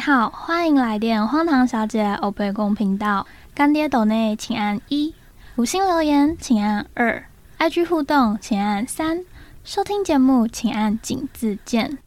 好，欢迎来电荒唐小姐欧贝公频道。干爹斗内请按一，五星留言请按二，IG 互动请按三，收听节目请按井字键。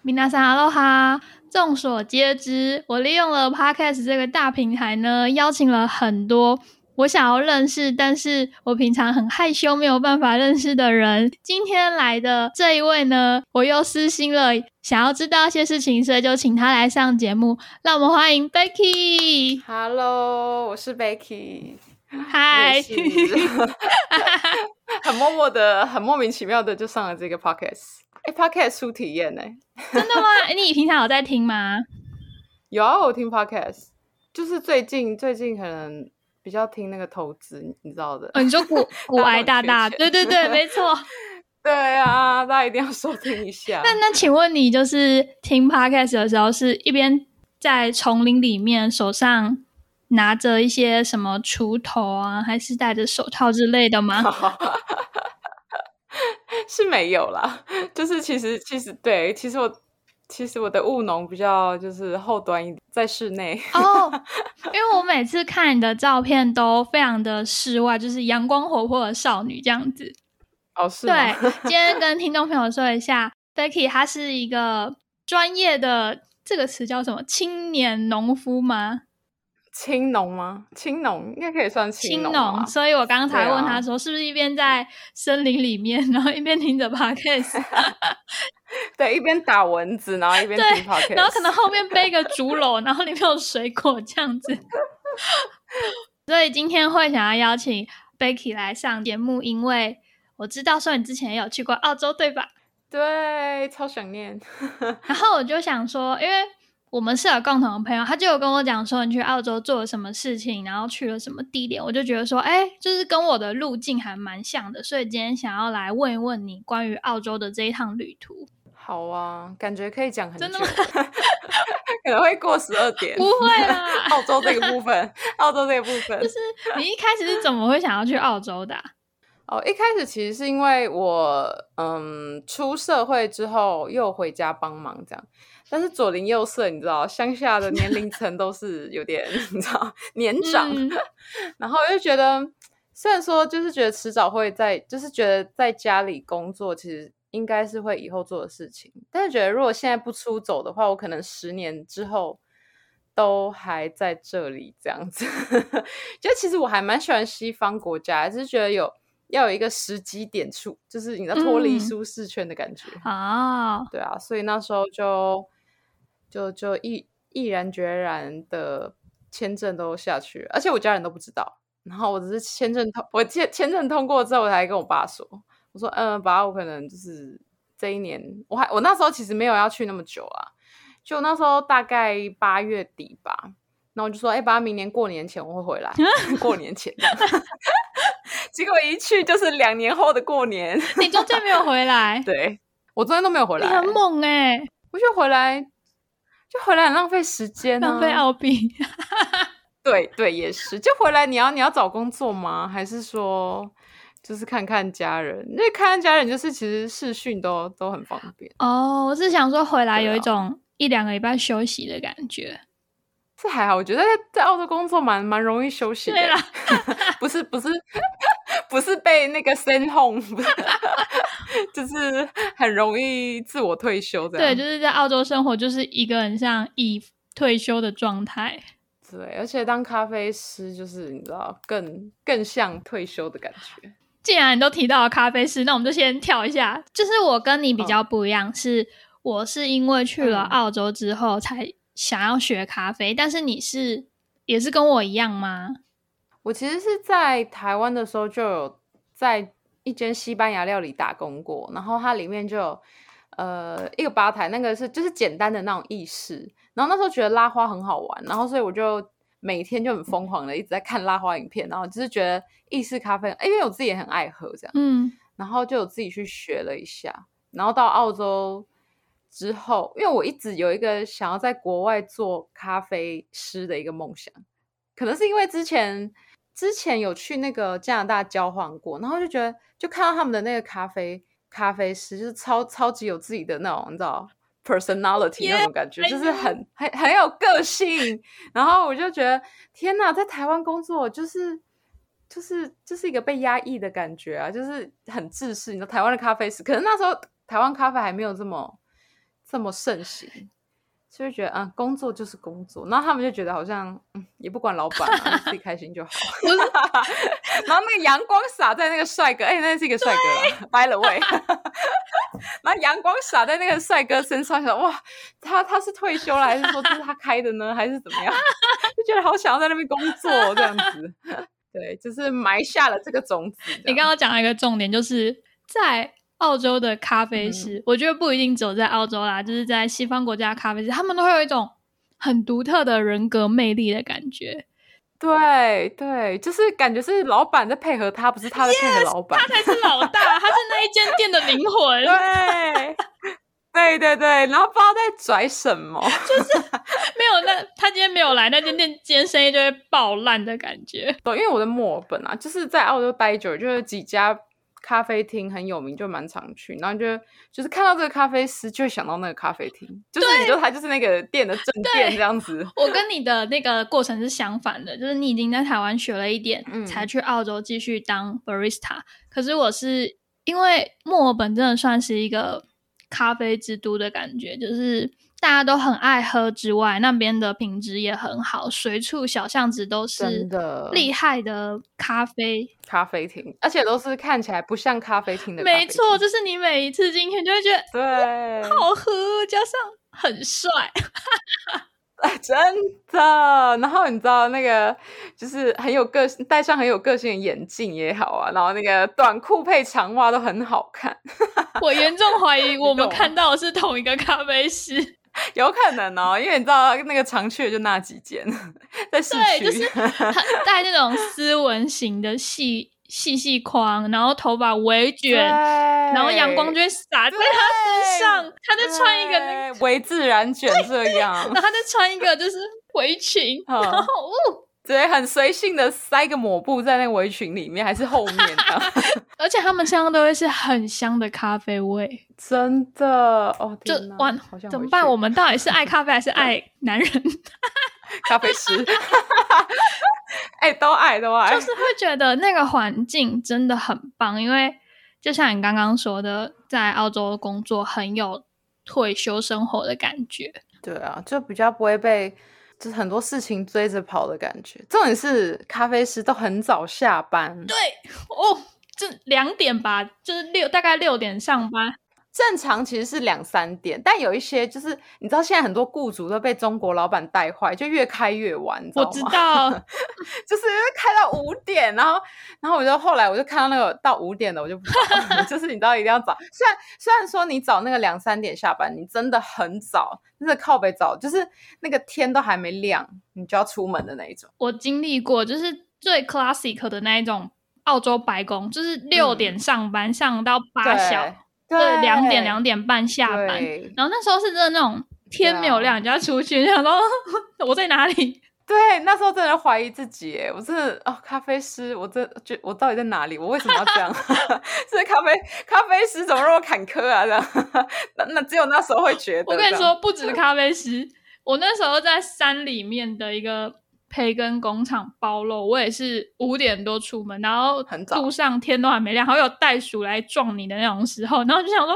米娜桑阿罗哈，众所皆知，我利用了 Podcast 这个大平台呢，邀请了很多。我想要认识，但是我平常很害羞，没有办法认识的人。今天来的这一位呢，我又私心了，想要知道一些事情，所以就请他来上节目。让我们欢迎 Becky。Hello，我是 Becky。嗨。很默默的，很莫名其妙的就上了这个 Podcast。哎，Podcast 初体验呢？真的吗？你平常有在听吗？有啊，我听 Podcast，就是最近最近可能。比较听那个投资，你知道的。嗯，你说股股癌大大，对对对，没错。对啊，大家一定要收听一下。那那，请问你就是听 podcast 的时候，是一边在丛林里面手上拿着一些什么锄头啊，还是戴着手套之类的吗？是没有啦，就是其实其实对，其实我。其实我的务农比较就是后端一点，在室内哦，因为我每次看你的照片都非常的室外，就是阳光活泼的少女这样子。哦，是。对，今天跟听众朋友说一下，Becky 她是一个专业的，这个词叫什么？青年农夫吗？青农吗？青农应该可以算青农，所以我刚才问他说，是不是一边在森林里面，然后一边听着 podcast？对，一边打蚊子，然后一 边听 podcast，然后可能后面背个竹篓，然后里面有水果这样子。所以今天会想要邀请 Becky 来上节目，因为我知道说你之前也有去过澳洲，对吧？对，超想念。然后我就想说，因为。我们是有共同的朋友，他就有跟我讲说你去澳洲做了什么事情，然后去了什么地点，我就觉得说，哎，就是跟我的路径还蛮像的，所以今天想要来问一问你关于澳洲的这一趟旅途。好啊，感觉可以讲很久，可能会过十二点。不会啦，澳洲这个部分，澳洲这个部分，就是你一开始是怎么会想要去澳洲的？哦，一开始其实是因为我，嗯，出社会之后又回家帮忙这样。但是左邻右舍，你知道，乡下的年龄层都是有点，你知道，年长。然后就觉得，虽然说就是觉得迟早会在，就是觉得在家里工作，其实应该是会以后做的事情。但是觉得如果现在不出走的话，我可能十年之后都还在这里这样子。就其实我还蛮喜欢西方国家，就是觉得有要有一个时机点处，就是你知道脱离舒适圈的感觉啊。对啊，所以那时候就。就就毅毅然决然的签证都下去，而且我家人都不知道。然后我只是签证通，我签签证通过之后，我才跟我爸说，我说嗯，爸，我可能就是这一年，我还我那时候其实没有要去那么久啊，就那时候大概八月底吧。然后我就说，哎，爸，明年过年前我会回来，过年前。结果一去就是两年后的过年，你中间没有回来？对我中间都没有回来，你很猛哎！我就回来。就回来很浪费时间，浪费澳币。对对，也是。就回来，你要你要找工作吗？还是说就是看看家人？因为看看家人，就是其实视讯都都很方便。哦，我是想说回来有一种一两个礼拜休息的感觉。这还好，我觉得在在澳洲工作蛮蛮容易休息的。对啦，不是不是不是被那个 send home，就是很容易自我退休的。对，就是在澳洲生活，就是一个很像已退休的状态。对，而且当咖啡师，就是你知道，更更像退休的感觉。既然你都提到了咖啡师，那我们就先跳一下。就是我跟你比较不一样，是我是因为去了澳洲之后才。想要学咖啡，但是你是也是跟我一样吗？我其实是在台湾的时候就有在一间西班牙料理打工过，然后它里面就有呃一个吧台，那个是就是简单的那种意式，然后那时候觉得拉花很好玩，然后所以我就每天就很疯狂的一直在看拉花影片，然后就是觉得意式咖啡，因为我自己也很爱喝这样，嗯，然后就有自己去学了一下，然后到澳洲。之后，因为我一直有一个想要在国外做咖啡师的一个梦想，可能是因为之前之前有去那个加拿大交换过，然后就觉得就看到他们的那个咖啡咖啡师，就是超超级有自己的那种你知道 personality 那种感觉，就是很很很有个性。然后我就觉得，天哪，在台湾工作就是就是就是一个被压抑的感觉啊，就是很自私。你知道台湾的咖啡师，可能那时候台湾咖啡还没有这么这么盛行。就会觉得啊，工作就是工作，然后他们就觉得好像嗯，也不管老板啊，自己开心就好。然后那个阳光洒在那个帅哥，哎，那是一个帅哥，by the way。然后阳光洒在那个帅哥身上，想哇，他他是退休了，还是说这是他开的呢，还是怎么样？就觉得好想要在那边工作这样子。对，就是埋下了这个种子。你刚刚讲了一个重点，就是在。澳洲的咖啡师，我觉得不一定只有在澳洲啦，就是在西方国家咖啡师，他们都会有一种很独特的人格魅力的感觉。对对，就是感觉是老板在配合他，不是他在配合老板，他才是老大，他是那一间店的灵魂。对对对对，然后不知道在拽什么，就是没有那他今天没有来，那间店今天生意就会爆烂的感觉。对，因为我在墨尔本啊，就是在澳洲待久，就是几家。咖啡厅很有名，就蛮常去。然后就就是看到这个咖啡师，就会想到那个咖啡厅，就是你说他就是那个店的正店这样子。我跟你的那个过程是相反的，就是你已经在台湾学了一点，才去澳洲继续当 barista。可是我是因为墨尔本真的算是一个咖啡之都的感觉，就是。大家都很爱喝之外，那边的品质也很好，随处小巷子都是厉害的咖啡咖啡厅，而且都是看起来不像咖啡厅的。没错，就是你每一次进去就会觉得对好喝，加上很帅，真的。然后你知道那个就是很有个性，戴上很有个性的眼镜也好啊，然后那个短裤配长袜都很好看。我严重怀疑我们看到的是同一个咖啡师。有可能哦，因为你知道那个常去的就那几间，在市区，就是 戴那种斯文型的细细细框，然后头发微卷，然后阳光就会洒在他身上。他在穿一个那个微自然卷这样，然后他在穿一个就是围裙，然后哦。对，很随性的塞个抹布在那个围裙里面，还是后面的，而且他们身上都会是很香的咖啡味，真的哦，就哇，怎么办？我们到底是爱咖啡还是爱男人？咖啡师，哎，都爱都爱，就是会觉得那个环境真的很棒，因为就像你刚刚说的，在澳洲工作很有退休生活的感觉。对啊，就比较不会被。就是很多事情追着跑的感觉。重点是咖啡师都很早下班。对哦，就两点吧，就是六大概六点上班。正常其实是两三点，但有一些就是你知道，现在很多雇主都被中国老板带坏，就越开越晚。我知道，就是开到五点，然后然后我就后来我就看到那个到五点的，我就不 就是你知道一定要早。虽然虽然说你早那个两三点下班，你真的很早，真的靠北早，就是那个天都还没亮，你就要出门的那一种。我经历过，就是最 classic 的那一种澳洲白宫，就是六点上班上到八小。对，两点两点半下班，然后那时候是真的那种天没有亮，你就要出去，想说 我在哪里？对，那时候真的怀疑自己，我真的哦，咖啡师，我这觉我到底在哪里？我为什么要这样？这咖啡咖啡师怎么那么坎坷啊？这样，那那只有那时候会觉得。我跟你说，不止咖啡师，我那时候在山里面的一个。培根工厂包肉，我也是五点多出门，然后路上天都还没亮，还有袋鼠来撞你的那种时候，然后就想说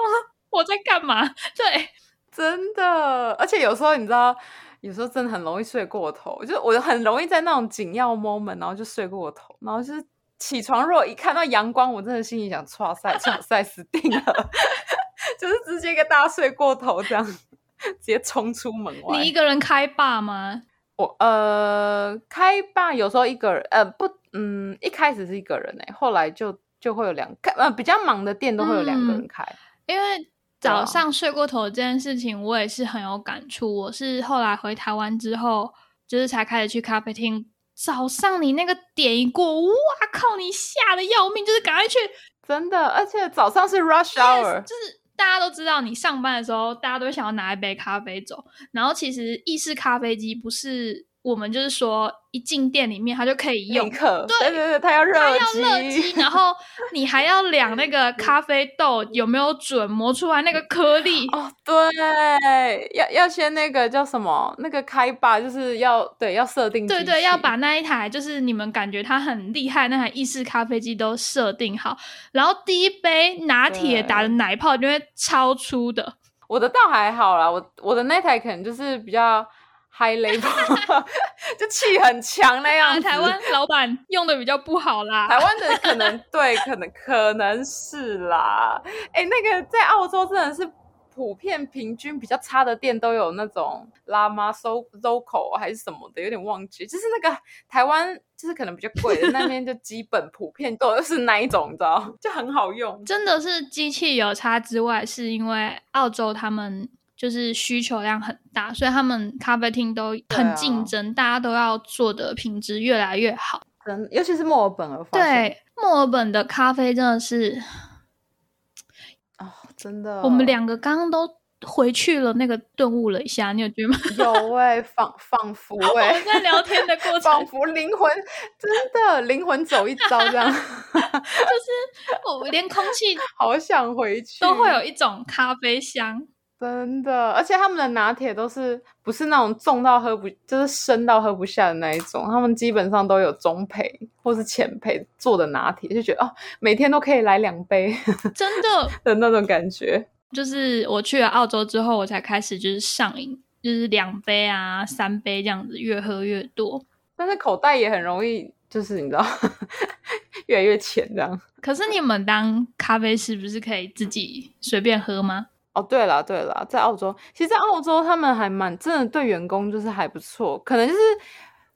我在干嘛？对，真的，而且有时候你知道，有时候真的很容易睡过头，就我很容易在那种紧要 moment，然后就睡过头，然后就是起床，如果一看到阳光，我真的心里想，唰塞唰塞死定了，就是直接一个大睡过头，这样直接冲出门外。你一个人开霸吗？我呃开吧，有时候一个人呃不嗯一开始是一个人哎，后来就就会有两开呃比较忙的店都会有两个人开。因为早上睡过头这件事情，我也是很有感触。我是后来回台湾之后，就是才开始去咖啡厅。早上你那个点一过，哇靠，你吓得要命，就是赶快去，真的，而且早上是 rush hour，就是。大家都知道，你上班的时候，大家都想要拿一杯咖啡走。然后其实意式咖啡机不是我们就是说一进店里面，它就可以用对对对对，它要热它要热机，然后你还要量那个 咖啡豆有没有准，磨出来那个颗粒。哦，对，要要先那个叫什么？那个开吧，就是要对要设定机对对，要把那一台就是你们感觉它很厉害那台意式咖啡机都设定好，然后第一杯拿铁打的奶泡就会超粗的，我的倒还好啦，我我的那台可能就是比较 high level，就气很强那样。台湾老板用的比较不好啦。台湾的可能对，可能可能是啦。哎、那个在澳洲真的是普遍平均比较差的店都有那种拉玛 so local 还是什么的，有点忘记。就是那个台湾就是可能比较贵的那边就基本普遍都是那一种，你知道，就很好用。真的是机器有差之外，是因为澳洲他们就是需求量很大，所以他们咖啡厅都很啊竞争，大家都要做的品质越来越好。真，尤其是墨尔本，而发对，墨尔本的咖啡真的是，哦，真的，我们两个刚刚都回去了，那个顿悟了一下，你有觉得吗？有哎、仿仿佛哎、我们在聊天的过程，仿佛灵魂真的灵魂走一遭这样，就是我连空气好想回去，都会有一种咖啡香。真的，而且他们的拿铁都是不是那种重到喝不，就是深到喝不下的那一种，他们基本上都有中配或是浅配做的拿铁，就觉得哦，每天都可以来两杯真的，的那种感觉。就是我去了澳洲之后，我才开始就是上瘾，就是两杯啊、三杯这样子，越喝越多。但是口袋也很容易，就是你知道，越来越浅这样。可是你们当咖啡师不是可以自己随便喝吗？哦，对了对了，在澳洲，其实在澳洲他们还蛮真的对员工就是还不错，可能就是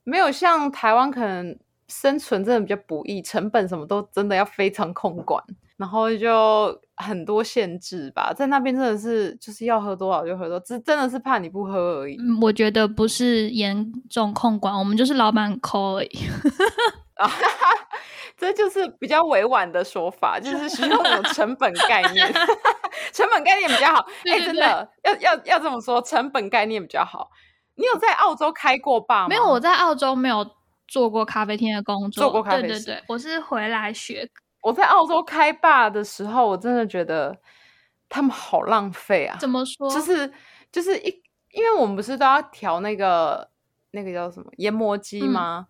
没有像台湾可能生存真的比较不易，成本什么都真的要非常控管，然后就很多限制吧。在那边真的是就是要喝多少就喝多少，只真的是怕你不喝而已。嗯，我觉得不是严重控管，我们就是老板很抠而已。啊，这就是比较委婉的说法，就 是需要有成本概念，成本概念比较好。哎、真的要要要这么说，成本概念比较好。你有在澳洲开过吧吗？没有，我在澳洲没有做过咖啡厅的工作，做过咖啡师对对对，我是回来学。我在澳洲开吧的时候，我真的觉得他们好浪费啊！怎么说？就是就是一，因为我们不是都要调那个那个叫什么研磨机嗯吗？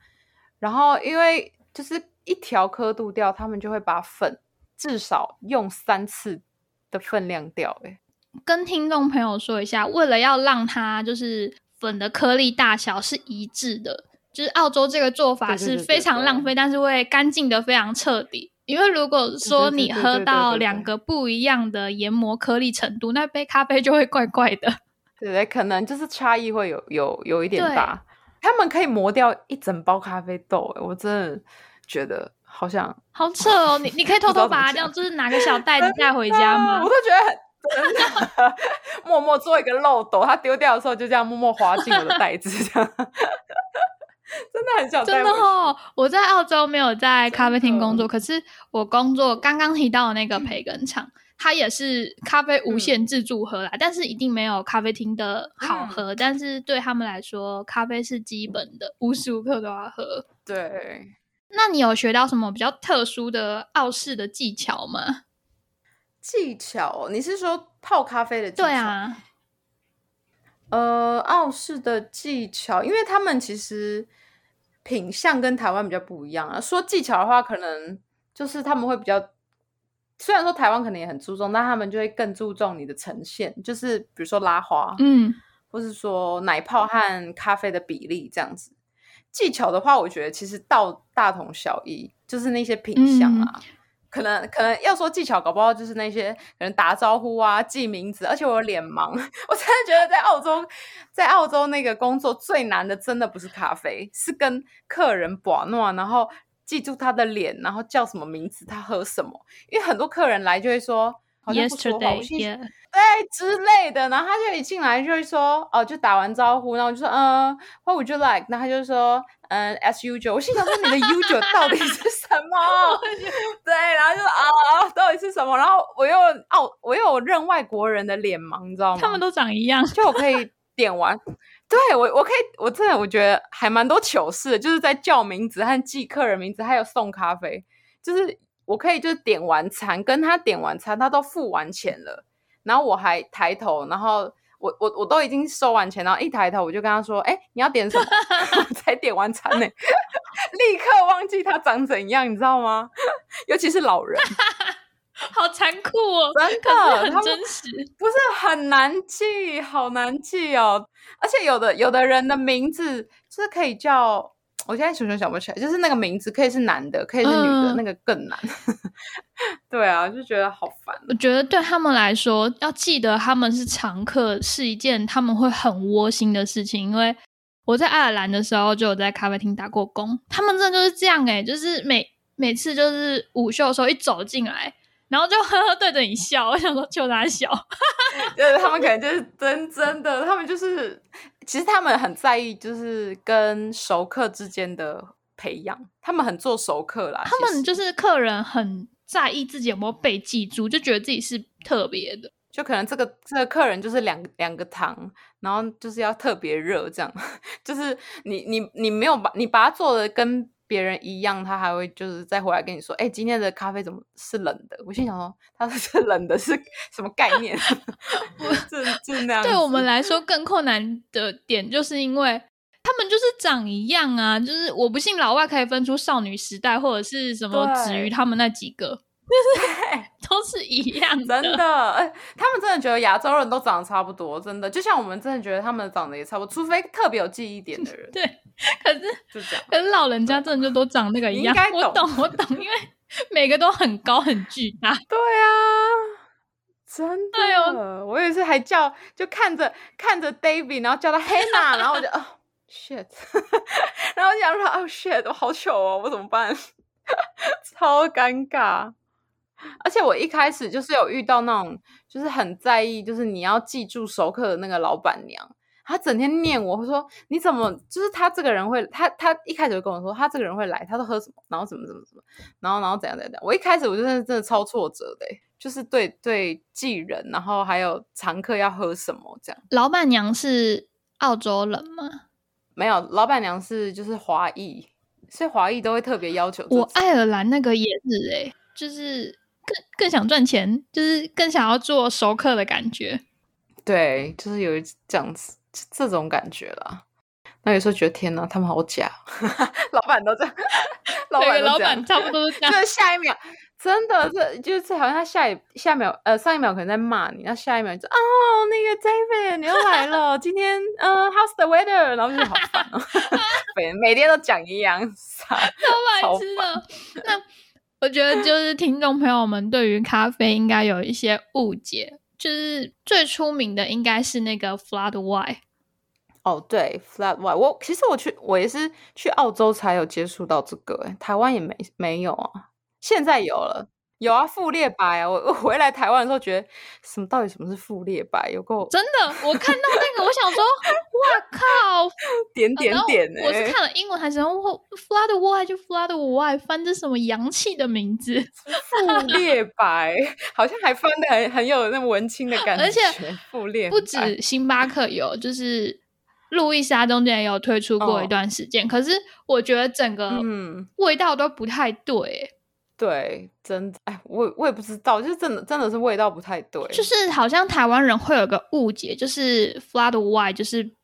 然后因为就是一条刻度掉，他们就会把粉至少用三次的分量掉、欸。跟听众朋友说一下，为了要让它就是粉的颗粒大小是一致的，就是澳洲这个做法是非常浪费，但是会干净的非常彻底。因为如果说你喝到两个不一样的研磨颗粒程度，那杯咖啡就会怪怪的。对对？可能就是差异会有有有一点大。他们可以磨掉一整包咖啡豆、欸，我真的觉得好像 好扯哦！你你可以偷偷把它这样，就是拿个小袋子带回家吗我？都觉得很真的，默默做一个漏斗，它丢掉的时候就这样默默滑进我的袋子，这样 真的很想带真的哦，我在澳洲没有在咖啡厅工作，可是我工作刚刚提到的那个培根厂，它也是咖啡无限自助喝啦，但是一定没有咖啡厅的好喝。但是对他们来说，咖啡是基本的，无时无刻都要喝。对那你有学到什么比较特殊的澳式的技巧吗？技巧，你是说泡咖啡的技巧？对，啊，呃，澳式的技巧，因为他们其实品相跟台湾比较不一样啊。说技巧的话，可能就是他们会比较，虽然说台湾可能也很注重，但他们就会更注重你的呈现，就是比如说拉花，嗯，或是说奶泡和咖啡的比例这样子。技巧的话，我觉得其实到大同小异，就是那些品相啊。可能可能要说技巧，搞不好就是那些可能打招呼啊、记名字，而且我有脸盲，我真的觉得在澳洲，在澳洲那个工作最难的，真的不是咖啡，是跟客人把诺，然后记住他的脸，然后叫什么名字，他喝什么，因为很多客人来就会说。好像不说话，我 Yesterday，对之类的，然后他就一进来就会说，哦，就打完招呼，然后我就说，嗯、w h a t would you like？然后他就说，嗯，as usual。我心想说，你的 usual 到底是什么？对，然后就说啊，到底是什么？然后我又哦，我又有认外国人的脸盲，你知道吗？他们都长一样。就我可以点完，对我，我可以，我真的我觉得还蛮多糗事的，就是在叫名字和记客人名字，还有送咖啡，就是我可以就是点完餐，跟他点完餐，他都付完钱了，然后我还抬头，然后我我我都已经收完钱，然后一抬头我就跟他说：“哎，你要点什么？” 才点完餐呢，立刻忘记他长怎样，你知道吗？尤其是老人。好残酷哦！真的，很真实，不是很难记，好难记哦。而且有的有的人的名字是可以叫，我现在熊熊想不起来，就是那个名字可以是男的，可以是女的，那个更难。对啊，就觉得好烦。我觉得对他们来说，要记得他们是常客是一件他们会很窝心的事情。因为我在爱尔兰的时候就有在咖啡厅打过工，他们真的就是这样哎，就是每每次就是午休的时候一走进来。然后就 呵呵对着你笑，我想说就他笑，就是他们可能就是真真的，他们就是其实他们很在意，就是跟熟客之间的培养，他们很做熟客啦。他们就是客人很在意自己有没有被记住，就觉得自己是特别的，就可能这个这个客人就是两两个糖，然后就是要特别热，这样 就是你你你没有把你把它做的跟。别人一样，他还会就是再回来跟你说，哎，今天的咖啡怎么是冷的？我心想说，他 是冷的是什么概念？是是那样。对我们来说更困难的点，就是因为他们就是长一样啊，就是我不信老外可以分出少女时代或者是什么止于他们那几个。就是都是一样的，真的，他们真的觉得亚洲人都长得差不多，真的，就像我们真的觉得他们长得也差不多，除非特别有记忆点的人。对，可是 就这样，可是老人家真的就都长那个一样。我懂，我懂，因为每个都很高很巨大。对啊，真的，我有一次，还叫就看着看着 David，然后叫他 Hannah，然后我就哦 shit，然后想说哦 shit，我好糗哦，我怎么办？超尴尬。而且我一开始就是有遇到那种，就是很在意，就是你要记住熟客的那个老板娘，她整天念我，说你怎么，就是她这个人会，她她一开始就跟我说，她这个人会来，她都喝什么，然后怎么怎么怎么，然后然后怎样怎样。我一开始我就真的真的超挫折的，就是对对记人，然后还有常客要喝什么这样。老板娘是澳洲人吗？没有，老板娘是就是华裔，所以华裔都会特别要求。我爱尔兰那个也是哎，就是。更更想赚钱，就是更想要做熟客的感觉。对，就是有这样子这种感觉啦。那有时候觉得天哪，他们好假，老板都这样，老板老板差不多这样。就是下一秒，真的这就是好像他下一下一秒呃上一秒可能在骂你，那下一秒就哦那个 David 你又来了，今天嗯 How's the weather？然后就好烦哦，每每天都讲一样，超白痴的那。我觉得就是听众朋友们对于咖啡应该有一些误解，就是最出名的应该是那个 Flat White。哦，对，Flat White，我其实我去我也是去澳洲才有接触到这个，哎，台湾也没没有啊，现在有了。有啊，富列白啊！我我回来台湾的时候，觉得什么到底什么是富列白？有够真的！我看到那个，我想说，哇靠，点点点！我是看了英文还是然后 flood white 就 flood white，翻这什么洋气的名字？富列白好像还翻的很很有那文青的感觉。而且傅列不止星巴克有，就是路易莎中间也有推出过一段时间。可是我觉得整个味道都不太对。对，真哎，我我也不知道，就是真的真的是味道不太对，就是好像台湾人会有个误解，就是 flat white 就是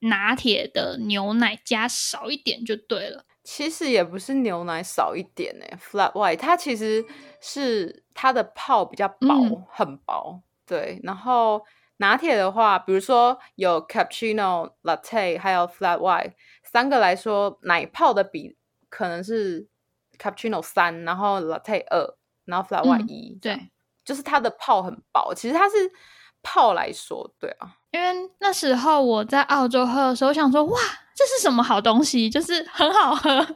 拿铁的牛奶加少一点就对了。其实也不是牛奶少一点哎，flat white 它其实是它的泡比较薄，很薄。对，然后拿铁的话，比如说有 cappuccino、latte 还有 flat white 三个来说，奶泡的比可能是。Cappuccino 三，然后 latte 二，然后 flat white 一，对，就是它的泡很薄。其实它是泡来说，对啊，因为那时候我在澳洲喝的时候，想说哇，这是什么好东西？就是很好喝，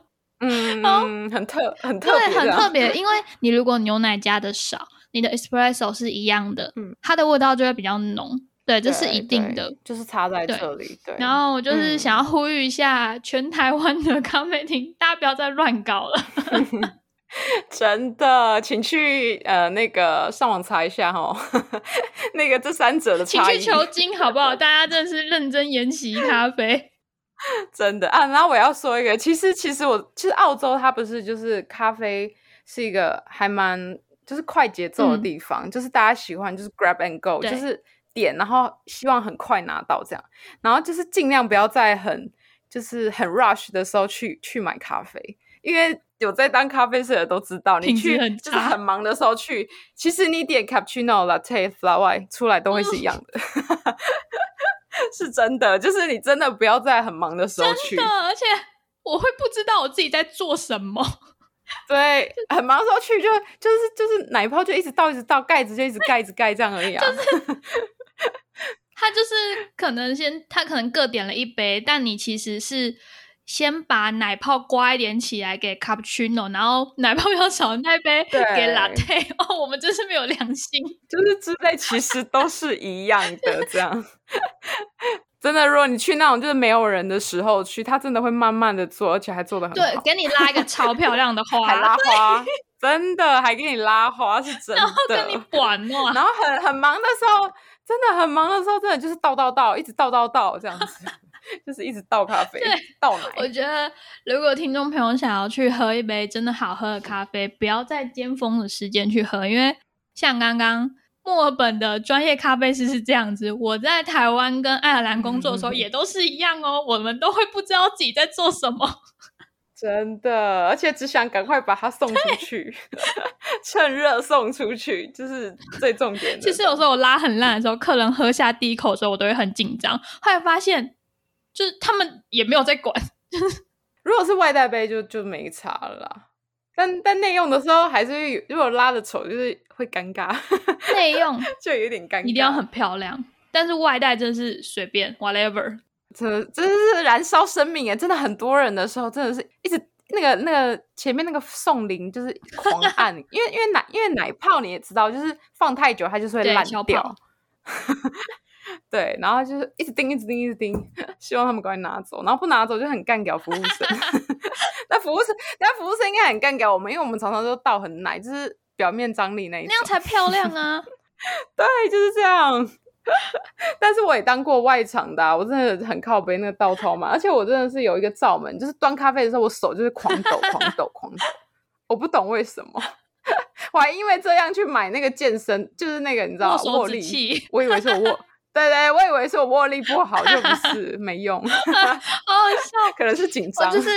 嗯，很特很特别，很特别。因为你如果牛奶加的少，你的 espresso 是一样的，嗯，它的味道就会比较浓。对，这是一定的，就是插在这里。对，然后我就是想要呼吁一下全台湾的咖啡厅，大家不要再乱搞了。真的，请去呃那个上网查一下哈，那个这三者的请差异。去求精好不好？大家真的是认真研习咖啡。真的啊，然后我要说一个，其实其实我其实澳洲它不是就是咖啡是一个还蛮就是快节奏的嗯地方，就是大家喜欢就是 grab and go，就是点，然后希望很快拿到这样，然后就是尽量不要在很就是很 rush 的时候去去买咖啡，因为有在当咖啡师的都知道，你去很就是很忙的时候去，其实你点 cappuccino、latte、flat white 出来都会是一样的。是真的，就是你真的不要在很忙的时候去，真的，而且我会不知道我自己在做什么。对，很忙的时候去就就是就是奶泡就一直倒一直倒，盖子就一直盖一直盖这样而已啊。他就是可能先，他可能各点了一杯，但你其实是先把奶泡刮一点起来给 cappuccino，然后奶泡比较少的那杯给 latte。哦，我们真是没有良心。就是之类，其实都是一样的，这样。真的，如果你去那种就是没有人的时候去，他真的会慢慢的做，而且还做的很对，给你拉一个超漂亮的花，还拉花，真的还给你拉花，是真的然后跟你的。管哦。然后很很忙的时候，真的很忙的时候，真的就是倒倒倒，一直倒倒倒这样子，就是一直倒咖啡，倒奶我。觉得，如果听众朋友想要去喝一杯真的好喝的咖啡，不要在尖峰的时间去喝，因为像刚刚墨尔本的专业咖啡师是这样子，我在台湾跟爱尔兰工作的时候嗯 也都是一样哦，我们都会不知道自己在做什么。真的，而且只想赶快把它送出去，趁热送出去，就是最重点的。其实有时候我拉很烂的时候，客人喝下第一口的时候，我都会很紧张。后来发现，就是他们也没有在管，如果是外带杯就就没差了啦。但但内用的时候还是，如果拉的丑，就是会尴尬，内用 就有点尴尬。一定要很漂亮，但是外带真的是随便 whatever。真的真的是燃烧生命哎！真的很多人的时候，真的是一直那个那个前面那个送铃就是狂 按，因为因为奶因为奶泡你也知道，就是放太久它就是会烂掉。对，然后就是一直叮，一直叮，一直叮，希望他们赶快拿走，然后不拿走就很干掉服务生。那服务生，那服务生应该很干掉我们，因为我们常常都倒很奶，就是表面张力那一种那。样才漂亮啊！对，就是这样。但是我也当过外场的、啊，我真的很靠背那个倒超嘛，而且我真的是有一个罩门，就是端咖啡的时候，我手就是狂抖、狂抖、狂抖，我不懂为什么。我还因为这样去买那个健身，就是那个你知道握力，器，我以为是我握，对对，我以为是我握力不好，就不是没用，好好笑。可能是紧我张。就是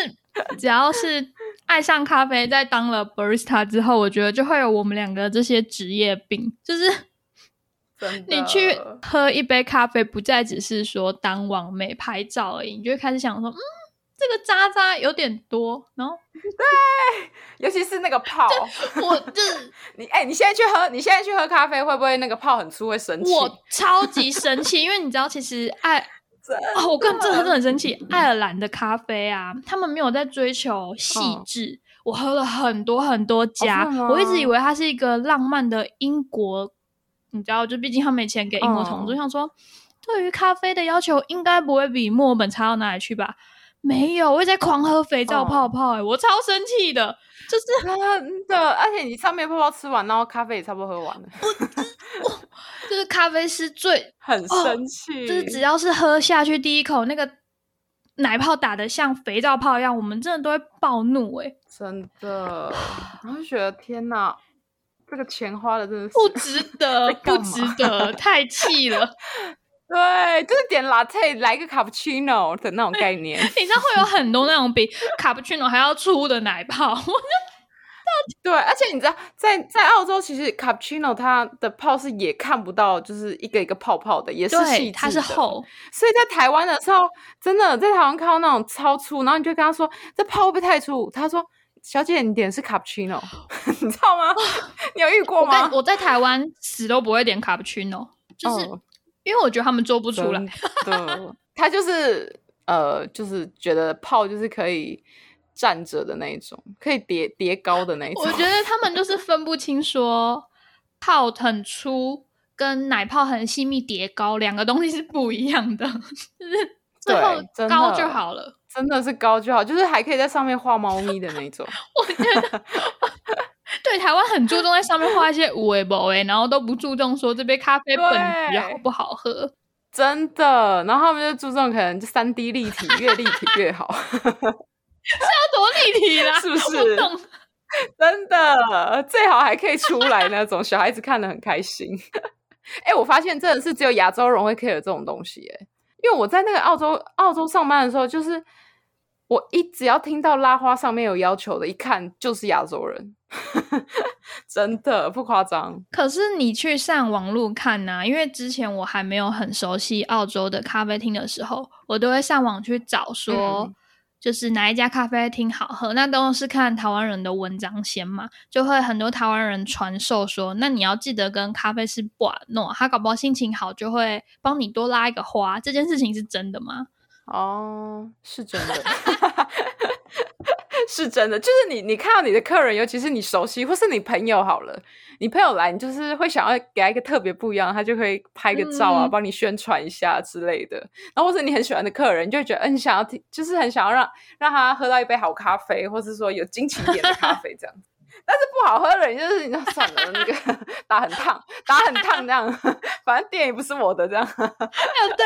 只要是爱上咖啡，在当了 barista 之后，我觉得就会有我们两个这些职业病，就是你去喝一杯咖啡，不再只是说当网美拍照而已，你就会开始想说，嗯，这个渣渣有点多，然后 对尤其是那个泡，我就是 你哎、你现在去喝，你现在去喝咖啡，会不会那个泡很粗会生气？我超级生气，因为你知道，其实爱真哦，我跟真的真的很生气。爱尔兰的咖啡啊，他们没有在追求细致。我喝了很多很多家，我一直以为它是一个浪漫的英国，你知道，就毕竟他没钱给英国统治，嗯想说对于咖啡的要求应该不会比墨尔本差到哪里去吧？没有，我一直在狂喝肥皂嗯泡泡、欸，我超生气的，就是真的，而且你上面泡泡吃完，然后咖啡也差不多喝完了，就是咖啡是最 很生气。就是只要是喝下去第一口那个奶泡打的像肥皂泡一样，我们真的都会暴怒哎、真的，然后就觉得天哪，这个钱花的真的是不值得，不值得，太气了。对，就是点 latte 来个 cappuccino 的那种概念。你知道会有很多那种比 cappuccino 还要粗的奶泡，对，而且你知道，在在澳洲，其实 cappuccino 它的泡是也看不到，就是一个一个泡泡的，也是细，致它是。厚，所以在台湾的时候，真的在台湾看到那种超粗，然后你就跟他说这泡会不会太粗？他说小姐，你点的是 cappuccino，你知道吗？你有遇过吗跟？我在台湾死都不会点 cappuccino，，就是、哦因为我觉得他们做不出来。真的，他就是呃，就是觉得泡就是可以站着的那一种，可以叠叠高的那一种。我觉得他们就是分不清说泡很粗跟奶泡很细密叠高两个东西是不一样的，就是最后高就好了。真的是高就好，就是还可以在上面画猫咪的那种。我觉得 对，台湾很注重在上面画一些五维博诶，然后都不注重说这杯咖啡本质好不好喝。真的，然后他们就注重可能就三 D 立体，越立体越好。是要多立体啦？是不是？真的，最好还可以出来那种，小孩子看的很开心。哎，我发现真的是只有亚洲人会 care 这种东西，哎，因为我在那个澳洲澳洲上班的时候，就是我一只要听到拉花上面有要求的，一看就是亚洲人，真的不夸张。可是你去上网路看呐，因为之前我还没有很熟悉澳洲的咖啡厅的时候，我都会上网去找说。就是哪一家咖啡厅好喝，那都是看台湾人的文章先嘛，就会很多台湾人传授说，那你要记得跟咖啡师不诺，他搞不好心情好就会帮你多拉一个花，这件事情是真的吗？哦，是真的。是真的，就是你，你看到你的客人，尤其是你熟悉或是你朋友好了，你朋友来，你就是会想要给他一个特别不一样，他就会拍个照啊，帮你宣传一下之类的。然后或者你很喜欢的客人，你就会觉得，嗯，想要听，就是很想要让让他喝到一杯好咖啡，或是说有惊奇点的咖啡这样。但是不好喝的人，就是你算了，那个打很烫，打很烫这样，反正店也不是我的这样。对。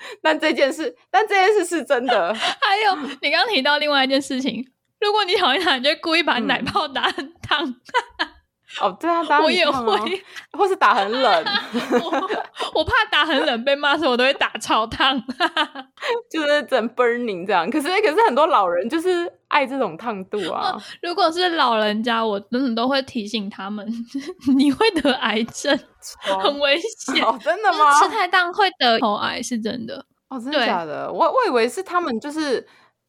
但这件事，但这件事是真的。还有，你刚刚提到另外一件事情，如果你讨厌他，你就故意把奶泡打很烫。哦，对啊，打我也会，或是打很冷。我怕打很冷被骂，所以我都会打超烫，就是整 burning 这样。可是，可是很多老人就是爱这种烫度啊。如果是老人家，我真的都会提醒他们，你会得癌症，很危险。哦，真的吗？吃太烫会得喉癌，是真的。哦，真的假的？我我以为是他们就是，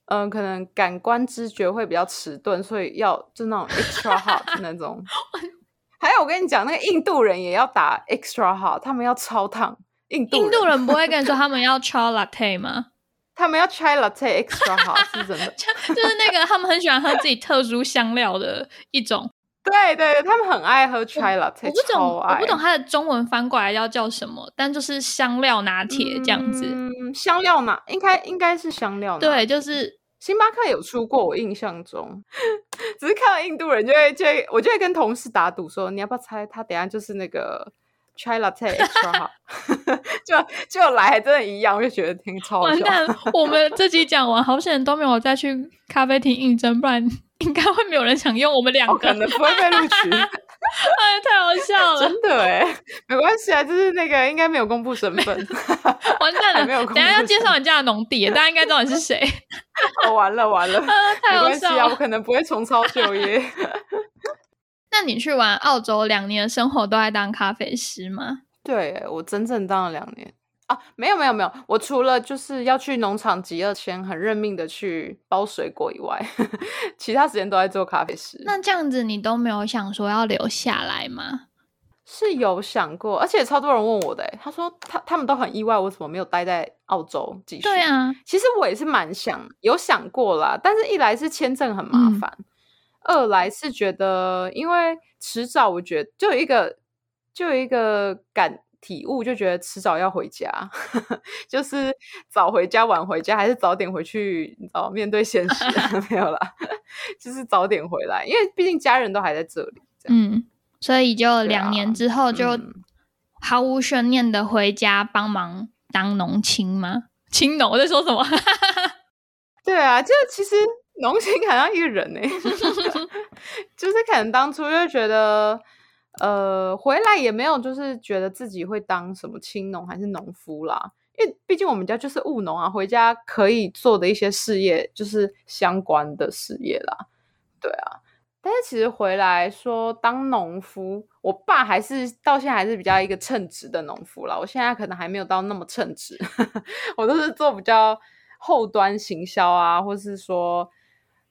嗯，可能感官知觉会比较迟钝，所以要就那种 extra hot 那种。还有，我跟你讲，那个印度人也要打 extra hot，他们要超烫。印度印度人不会跟你说他们要 chai latte 吗？他们要 chai latte extra hot 是真的，就是那个他们很喜欢喝自己特殊香料的一种。对对，他们很爱喝 chai latte，我不懂，我不懂它的中文翻过来要叫什么，但就是香料拿铁这样子。嗯，香料拿应该应该是香料。对，就是。星巴克有出过，我印象中，只是看到印度人就会就会，我就会跟同事打赌说，你要不要猜他等下就是那个 chai latte 就就来还真的一样，我就觉得挺超完蛋，我们这集讲完，好险都没有再去咖啡厅应征，不然应该会没有人想用我们两个，可能不会被录取。哎，太好笑了！真的哎，没关系啊，就是那个应该没有公布身份，完蛋了，没有。等下要介绍人家的农地，大家应该知道你是谁。哦，完了完了，太好笑了，我可能不会重操旧业。那你去玩澳洲两年的生活都在当咖啡师吗？对，我整整当了两年。啊，没有没有没有，我除了就是要去农场集二千，很认命的去包水果以外，其他时间都在做咖啡师。那这样子你都没有想说要留下来吗？是有想过，而且超多人问我的，他说他他们都很意外，我怎么没有待在澳洲继续？对啊，其实我也是蛮想有想过啦，但是一来是签证很麻烦，二来是觉得因为迟早我觉得就有一个就有一个感。体悟就觉得迟早要回家，就是早回家晚回家，还是早点回去？你知道面对现实 没有啦，就是早点回来，因为毕竟家人都还在这里。嗯，所以就两年之后就毫无悬念的回家帮忙当农青吗？青农我在说什么？对啊，就其实农青好像一个人呢，就是可能当初就觉得。呃，回来也没有，就是觉得自己会当什么青农还是农夫啦，因为毕竟我们家就是务农啊，回家可以做的一些事业就是相关的事业啦，对啊。但是其实回来说当农夫，我爸还是到现在还是比较一个称职的农夫啦。我现在可能还没有到那么称职，我都是做比较后端行销啊，或是说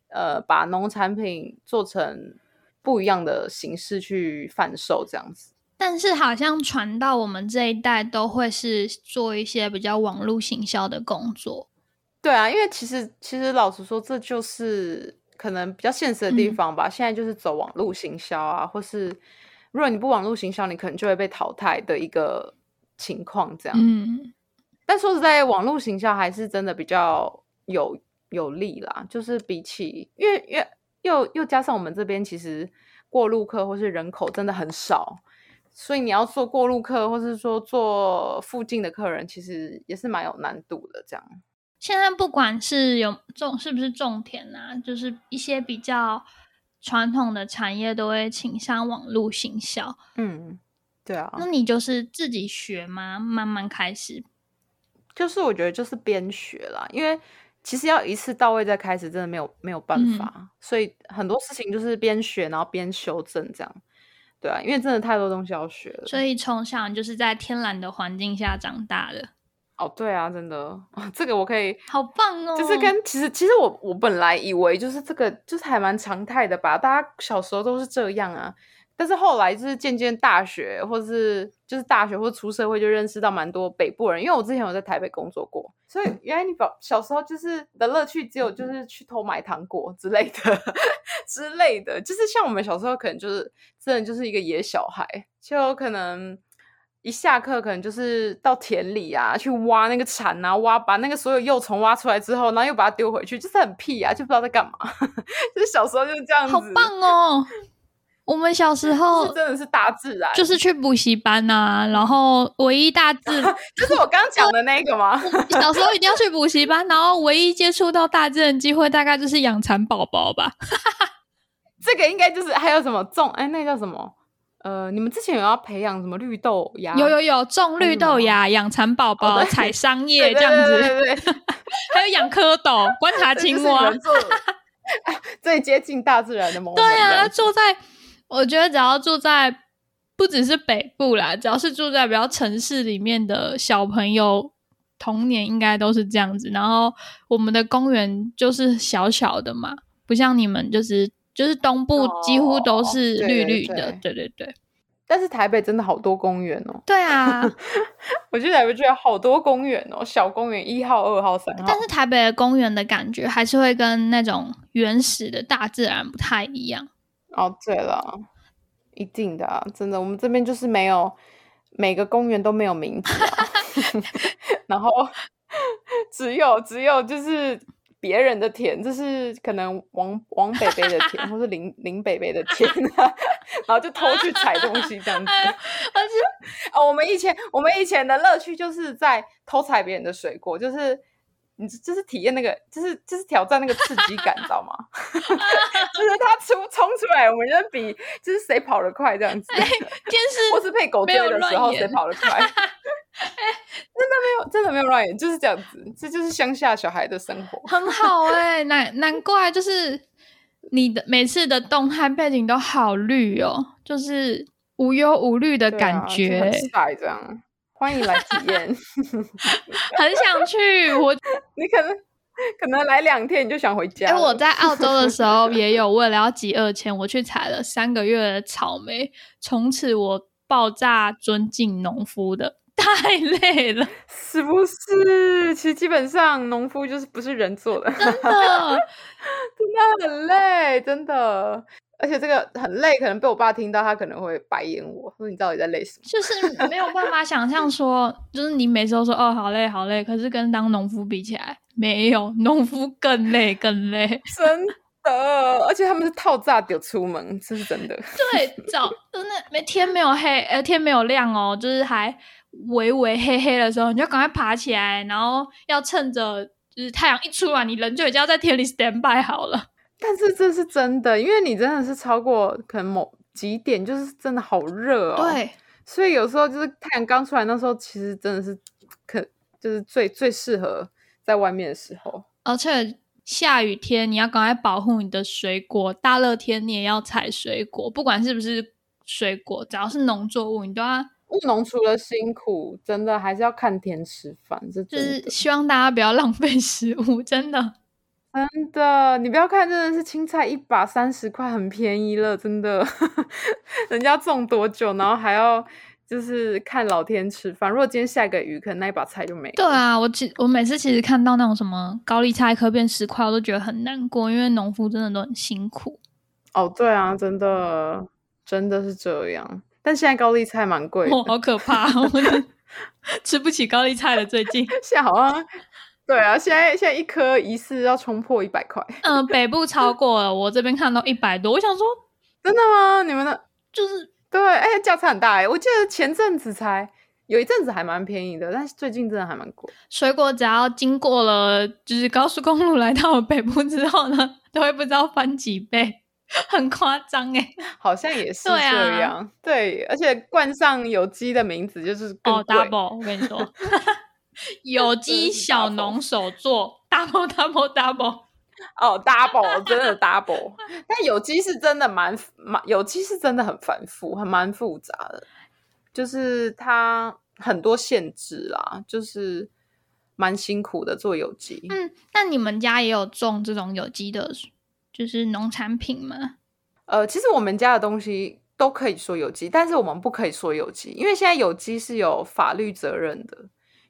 呃把农产品做成。不一样的形式去贩售这样子，但是好像传到我们这一代都会是做一些比较网络行销的工作。对啊，因为其实其实老实说，这就是可能比较现实的地方吧。现在就是走网络行销啊，或是如果你不网络行销，你可能就会被淘汰的一个情况这样。嗯，但说实在，网络行销还是真的比较有有利啦，就是比起因为因为。又又加上我们这边其实过路客或是人口真的很少，所以你要做过路客，或是说做附近的客人，其实也是蛮有难度的。这样，现在不管是有种是不是种田啊，就是一些比较传统的产业都会倾向网络行销。嗯，对啊。那你就是自己学吗？慢慢开始？就是我觉得就是边学啦，因为其实要一次到位再开始，真的没有没有办法，所以很多事情就是边学然后边修正这样，对啊，因为真的太多东西要学了。所以从小就是在天然的环境下长大的。哦，对啊，真的，这个我可以，好棒哦！就是跟其实其实我我本来以为就是这个就是还蛮常态的吧，大家小时候都是这样啊。但是后来就是渐渐大学，或是就是大学或出社会，就认识到蛮多北部人。因为我之前有在台北工作过，所以原来你小小时候就是的乐趣只有就是去偷买糖果之类的 之类的。就是像我们小时候可能就是真的就是一个野小孩，就可能一下课可能就是到田里啊去挖那个蚕啊，挖把那个所有幼虫挖出来之后，然后又把它丢回去，就是很屁啊，就不知道在干嘛。就是小时候就是这样子，好棒哦。我们小时候真的是大自然，就是去补习班呐。然后唯一大自然，就是我刚讲的那个吗？小时候一定要去补习班，然后唯一接触到大自然机会，大概就是养蚕宝宝吧。这个应该就是还有什么种？哎，那叫什么？呃，你们之前有要培养什么绿豆芽？有有有，种绿豆芽，养蚕宝宝，采桑叶这样子。对对对，还有养蝌蚪，观察青蛙，最接近大自然的梦。对啊，坐在。我觉得只要住在不只是北部啦，只要是住在比较城市里面的小朋友，童年应该都是这样子。然后我们的公园就是小小的嘛，不像你们就是就是东部几乎都是绿绿的，对对对。但是台北真的好多公园哦。对啊，我去台北觉得好多公园哦，小公园一号、二号、三号。但是台北的公园的感觉还是会跟那种原始的大自然不太一样。哦，对了，一定的，真的，我们这边就是没有每个公园都没有名字，然后只有只有就是别人的田，就是可能王王北北的田，或是林林北北的田，然后就偷去采东西这样子。而且，哦，我们以前我们以前的乐趣就是在偷采别人的水果，就是。你就是体验那个，就是就是挑战那个刺激感，你知道吗？就是他出冲出来，我们就比就是谁跑得快这样子。电视或是被狗追的时候，谁跑得快？真的没有，真的没有乱演，就是这样子。这就是乡下小孩的生活，很好哎，难难怪就是你的每次的动态背景都好绿哦，就是无忧无虑的感觉，这样。欢迎来体验，很想去。我 你可能可能来两天你就想回家。因为我在澳洲的时候也有为了要集二千，我去采了三个月的草莓。从此我爆炸尊敬农夫的，太累了，是不是？其实基本上农夫就是不是人做的，真的，真的很累，真的。而且这个很累，可能被我爸听到，他可能会白眼我说：“你到底在累什么？”就是没有办法想象说，就是你每次都说“哦，好累，好累”，可是跟当农夫比起来，没有农夫更累，更累。真的，而且他们是套炸丢出门，这是真的。对，早真的没天没有黑，呃，天没有亮哦，就是还微微黑黑的时候，你就赶快爬起来，然后要趁着就是太阳一出来，你人就已经要在田里 stand by 好了。但是这是真的，因为你真的是超过可能某几点，就是真的好热哦。对，所以有时候就是太阳刚出来那时候，其实真的是可就是最最适合在外面的时候。而且下雨天你要赶快保护你的水果，大热天你也要采水果，不管是不是水果，只要是农作物，你都要。务农除了辛苦，真的还是要看天吃饭。这就是希望大家不要浪费食物，真的。真的，你不要看，真的是青菜一把三十块，很便宜了，真的。人家种多久，然后还要就是看老天吃饭。如果今天下个雨，可能那一把菜就没了。对啊，我其我每次其实看到那种什么高丽菜一颗变十块，我都觉得很难过，因为农夫真的都很辛苦。哦，对啊，真的真的是这样。但现在高丽菜蛮贵，好可怕，我 吃不起高丽菜了。最近 现在好像。对啊，现在现在一颗疑似要冲破一百块。嗯，北部超过了，我这边看到一百多。我想说，真的吗？你们的就是对，哎，价差很大哎。我记得前阵子才有一阵子还蛮便宜的，但是最近真的还蛮贵。水果只要经过了就是高速公路来到了北部之后呢，都会不知道翻几倍，很夸张哎。好像也是这样，对，而且冠上有机的名字就是哦，double，我跟你说，有机小农手作，double double double。哦，double 真的 double，但有机是真的蛮蛮有机是真的很繁复，很蛮复杂的，就是它很多限制啦，就是蛮辛苦的做有机。嗯，那你们家也有种这种有机的，就是农产品吗？呃，其实我们家的东西都可以说有机，但是我们不可以说有机，因为现在有机是有法律责任的。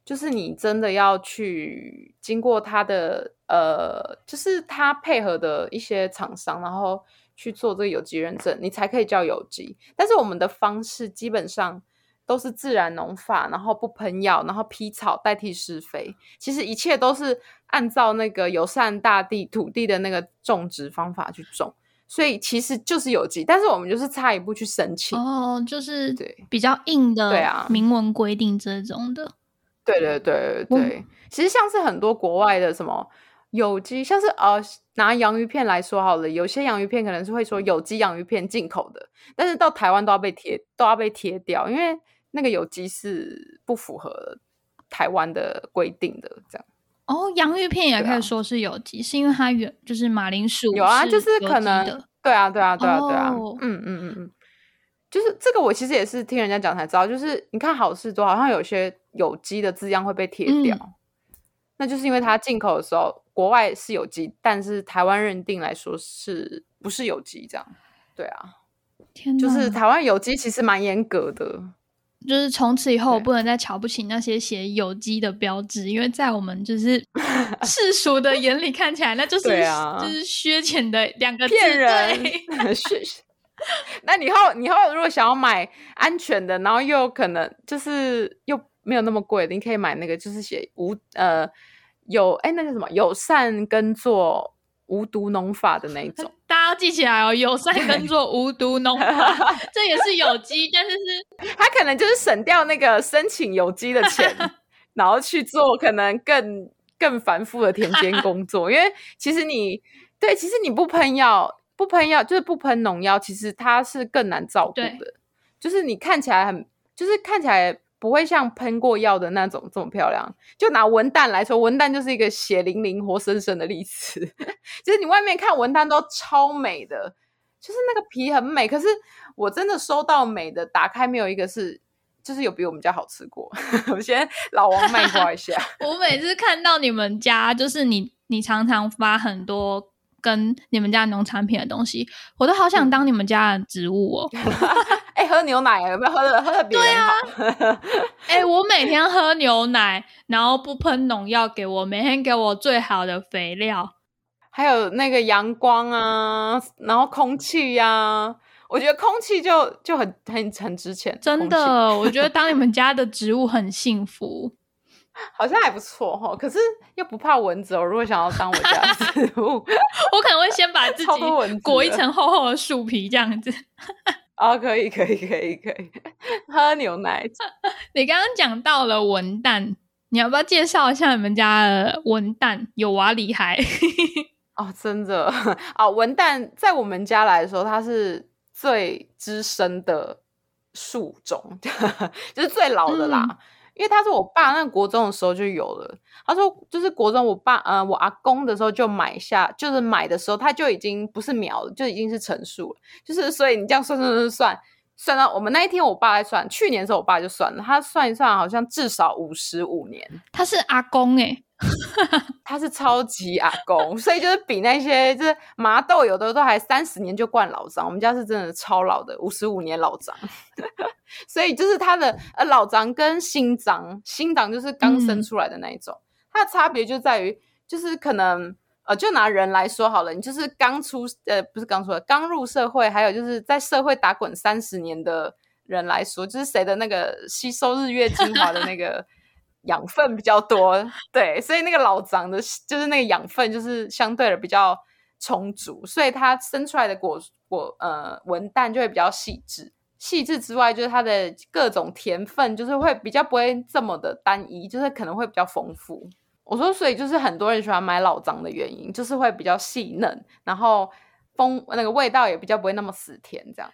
就是你真的要去经过他的呃，就是他配合的一些厂商，然后去做这个有机认证，你才可以叫有机。但是我们的方式基本上都是自然农法，然后不喷药，然后劈草代替施肥，其实一切都是按照那个友善大地土地的那个种植方法去种，所以其实就是有机。但是我们就是差一步去申请哦，就是对比较硬的对啊明文规定这种的。对对对对，其实像是很多国外的什么有机，像是呃拿洋芋片来说好了，有些洋芋片可能是会说有机洋芋片进口的，但是到台湾都要被贴都要被贴掉，因为那个有机是不符合台湾的规定的。这样哦，洋芋片也可以说是有机，是因为它原就是马铃薯有啊，就是可能对啊对啊对啊对啊，嗯嗯嗯嗯。就是这个，我其实也是听人家讲才知道。就是你看好事多，好像有些有机的字样会被贴掉，那就是因为它进口的时候国外是有机，但是台湾认定来说是不是有机这样？对啊，天，就是台湾有机其实蛮严格的，就是从此以后我不能再瞧不起那些写有机的标志，因为在我们就是 世俗的眼里看起来，那就是就是削钱的两个骗人。那以后以后如果想要买安全的，然后又可能就是又没有那么贵，你可以买那个就是写无呃有哎那个什么友善耕作无毒农法的那种，大家要记起来哦，友善耕作无毒农法，这也是有机，但是是它可能就是省掉那个申请有机的钱，然后去做可能更更繁复的田间工作，因为其实你对，其实你不喷药。不喷药就是不喷农药，其实它是更难照顾的。就是你看起来很，就是看起来不会像喷过药的那种这么漂亮。就拿文旦来说，文旦就是一个血淋淋、活生生的例子。就是你外面看文旦都超美的，就是那个皮很美。可是我真的收到美的，打开没有一个是，就是有比我们家好吃过。我先老王卖瓜一下。我每次看到你们家，就是你，你常常发很多。跟你们家农产品的东西，我都好想当你们家的植物哦。哎，喝牛奶有没有喝的喝的比人好？哎，我每天喝牛奶，然后不喷农药给我，每天给我最好的肥料，还有那个阳光啊，然后空气呀，我觉得空气就就很很很值钱。真的，我觉得当你们家的植物很幸福。好像还不错哈，可是又不怕蚊子哦。如果想要当我家植物，我可能会先把自己裹一层厚厚的树皮这样子。啊，可以，可以，可以，可以喝牛奶。你刚刚讲到了文旦，你要不要介绍一下你们家的文旦有娃厉害？哦，真的啊，文旦在我们家来说，它是最资深的树种，就是最老的啦。因为他是我爸那国中的时候就有了，他说就是国中我爸呃我阿公的时候就买下，就是买的时候他就已经不是苗了，就已经是成树了，就是所以你这样算算算算算到我们那一天我爸在算，去年的时候我爸就算了，他算一算好像至少五十五年，他是阿公诶。他是超级阿公，所以就是比那些就是麻豆有的都还三十年就灌老张，我们家是真的超老的，五十五年老张。所以就是他的呃老张跟新张，新张就是刚生出来的那一种，它的差别就在于就是可能呃就拿人来说好了，你就是刚出呃不是刚出来刚入社会，还有就是在社会打滚三十年的人来说，就是谁的那个吸收日月精华的那个。养分比较多，对，所以那个老长的，就是那个养分，就是相对的比较充足，所以它生出来的果果呃文旦就会比较细致。细致之外，就是它的各种甜分，就是会比较不会这么的单一，就是可能会比较丰富。我说，所以就是很多人喜欢买老张的原因，就是会比较细嫩，然后风那个味道也比较不会那么死甜。这样，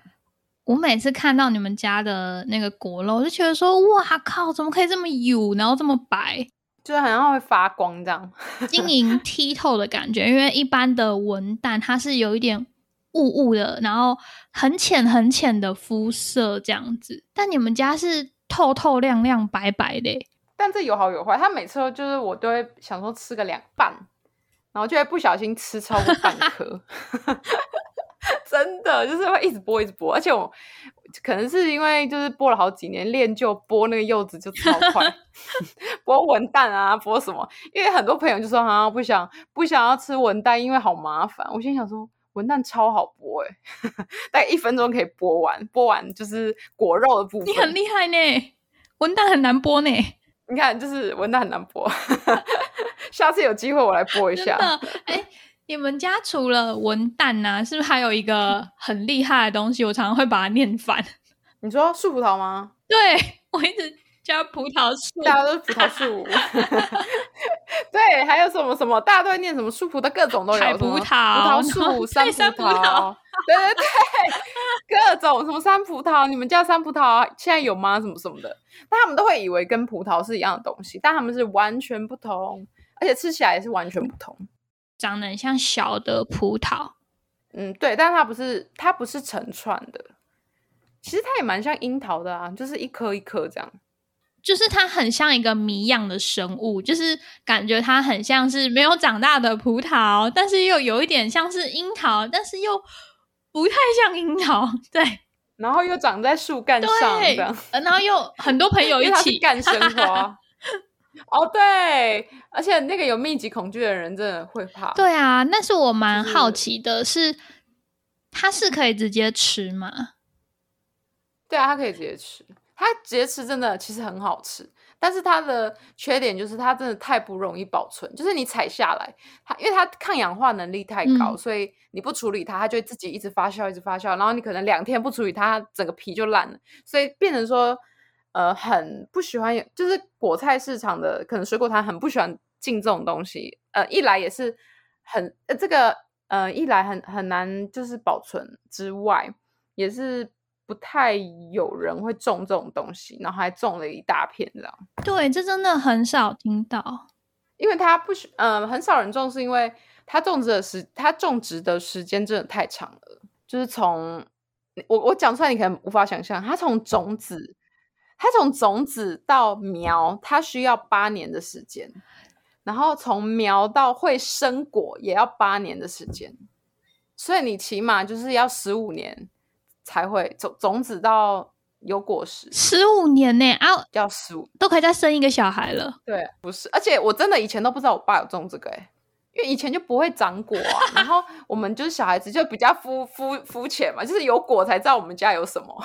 我每次看到你们家的那个果肉，我就觉得说，哇靠，怎么可以这么油，然后这么白，就是好像会发光这样，晶莹剔透的感觉。因为一般的文旦它是有一点。雾雾的，然后很浅很浅的肤色这样子，但你们家是透透亮亮白白的。但这有好有坏，他每次都就是我都会想说吃个两半，然后就会不小心吃超过半 颗，真的就是会一直剥一直剥，而且我可能是因为就是剥了好几年练就剥那个柚子就超快，剥文旦啊剥什么，因为很多朋友就说啊不想不想要吃文旦，因为好麻烦，我心想说。文旦超好剥哎，大概一分钟可以剥完，剥完就是果肉的部分。你很厉害呢，文旦很难剥呢。你看，就是文旦很难剥，下次有机会我来剥一下。哎，你们家除了文旦呢，是不是还有一个很厉害的东西？我常常会把它念反。你说树葡萄吗？对 我一直。叫葡萄树，大家都是葡萄树。对，还有什么什么，大家都会念什么树葡萄，各种都有。葡萄、葡萄树、山葡萄，对对对，各种什么山葡萄，你们叫山葡萄现在有吗？什么什么的，但他们都会以为跟葡萄是一样的东西，但他们是完全不同，而且吃起来也是完全不同。长得很像小的葡萄，嗯，对，但它不是，它不是成串的。其实它也蛮像樱桃的啊，就是一颗一颗这样。就是它很像一个谜样的生物，就是感觉它很像是没有长大的葡萄，但是又有一点像是樱桃，但是又不太像樱桃。对，然后又长在树干上，对，然后又很多朋友一起干生花。哦，对，而且那个有密集恐惧的人真的会怕。对啊，但是我蛮好奇的，是它是可以直接吃吗？对啊，它可以直接吃。它直接吃真的其实很好吃，但是它的缺点就是它真的太不容易保存。就是你采下来，它因为它抗氧化能力太高，所以你不处理它，它就会自己一直发酵，一直发酵。然后你可能两天不处理它，整个皮就烂了。所以变成说，呃，很不喜欢，就是果菜市场的可能水果摊很不喜欢进这种东西。呃，一来也是很呃这个呃一来很很难就是保存之外，也是。不太有人会种这种东西，然后还种了一大片这样。对，这真的很少听到，因为它不许，嗯，很少人种，是因为它种植的时，它种植的时间真的太长了。就是从我我讲出来，你可能无法想象，它从种子，它从种子到苗，它需要八年的时间，然后从苗到会生果也要八年的时间，所以你起码就是要十五年。才会种种子到有果实，十五年呢啊，要十五都可以再生一个小孩了。对，不是，而且我真的以前都不知道我爸有种这个哎，因为以前就不会长果啊。然后我们就是小孩子就比较肤肤肤浅嘛，就是有果才知道我们家有什么。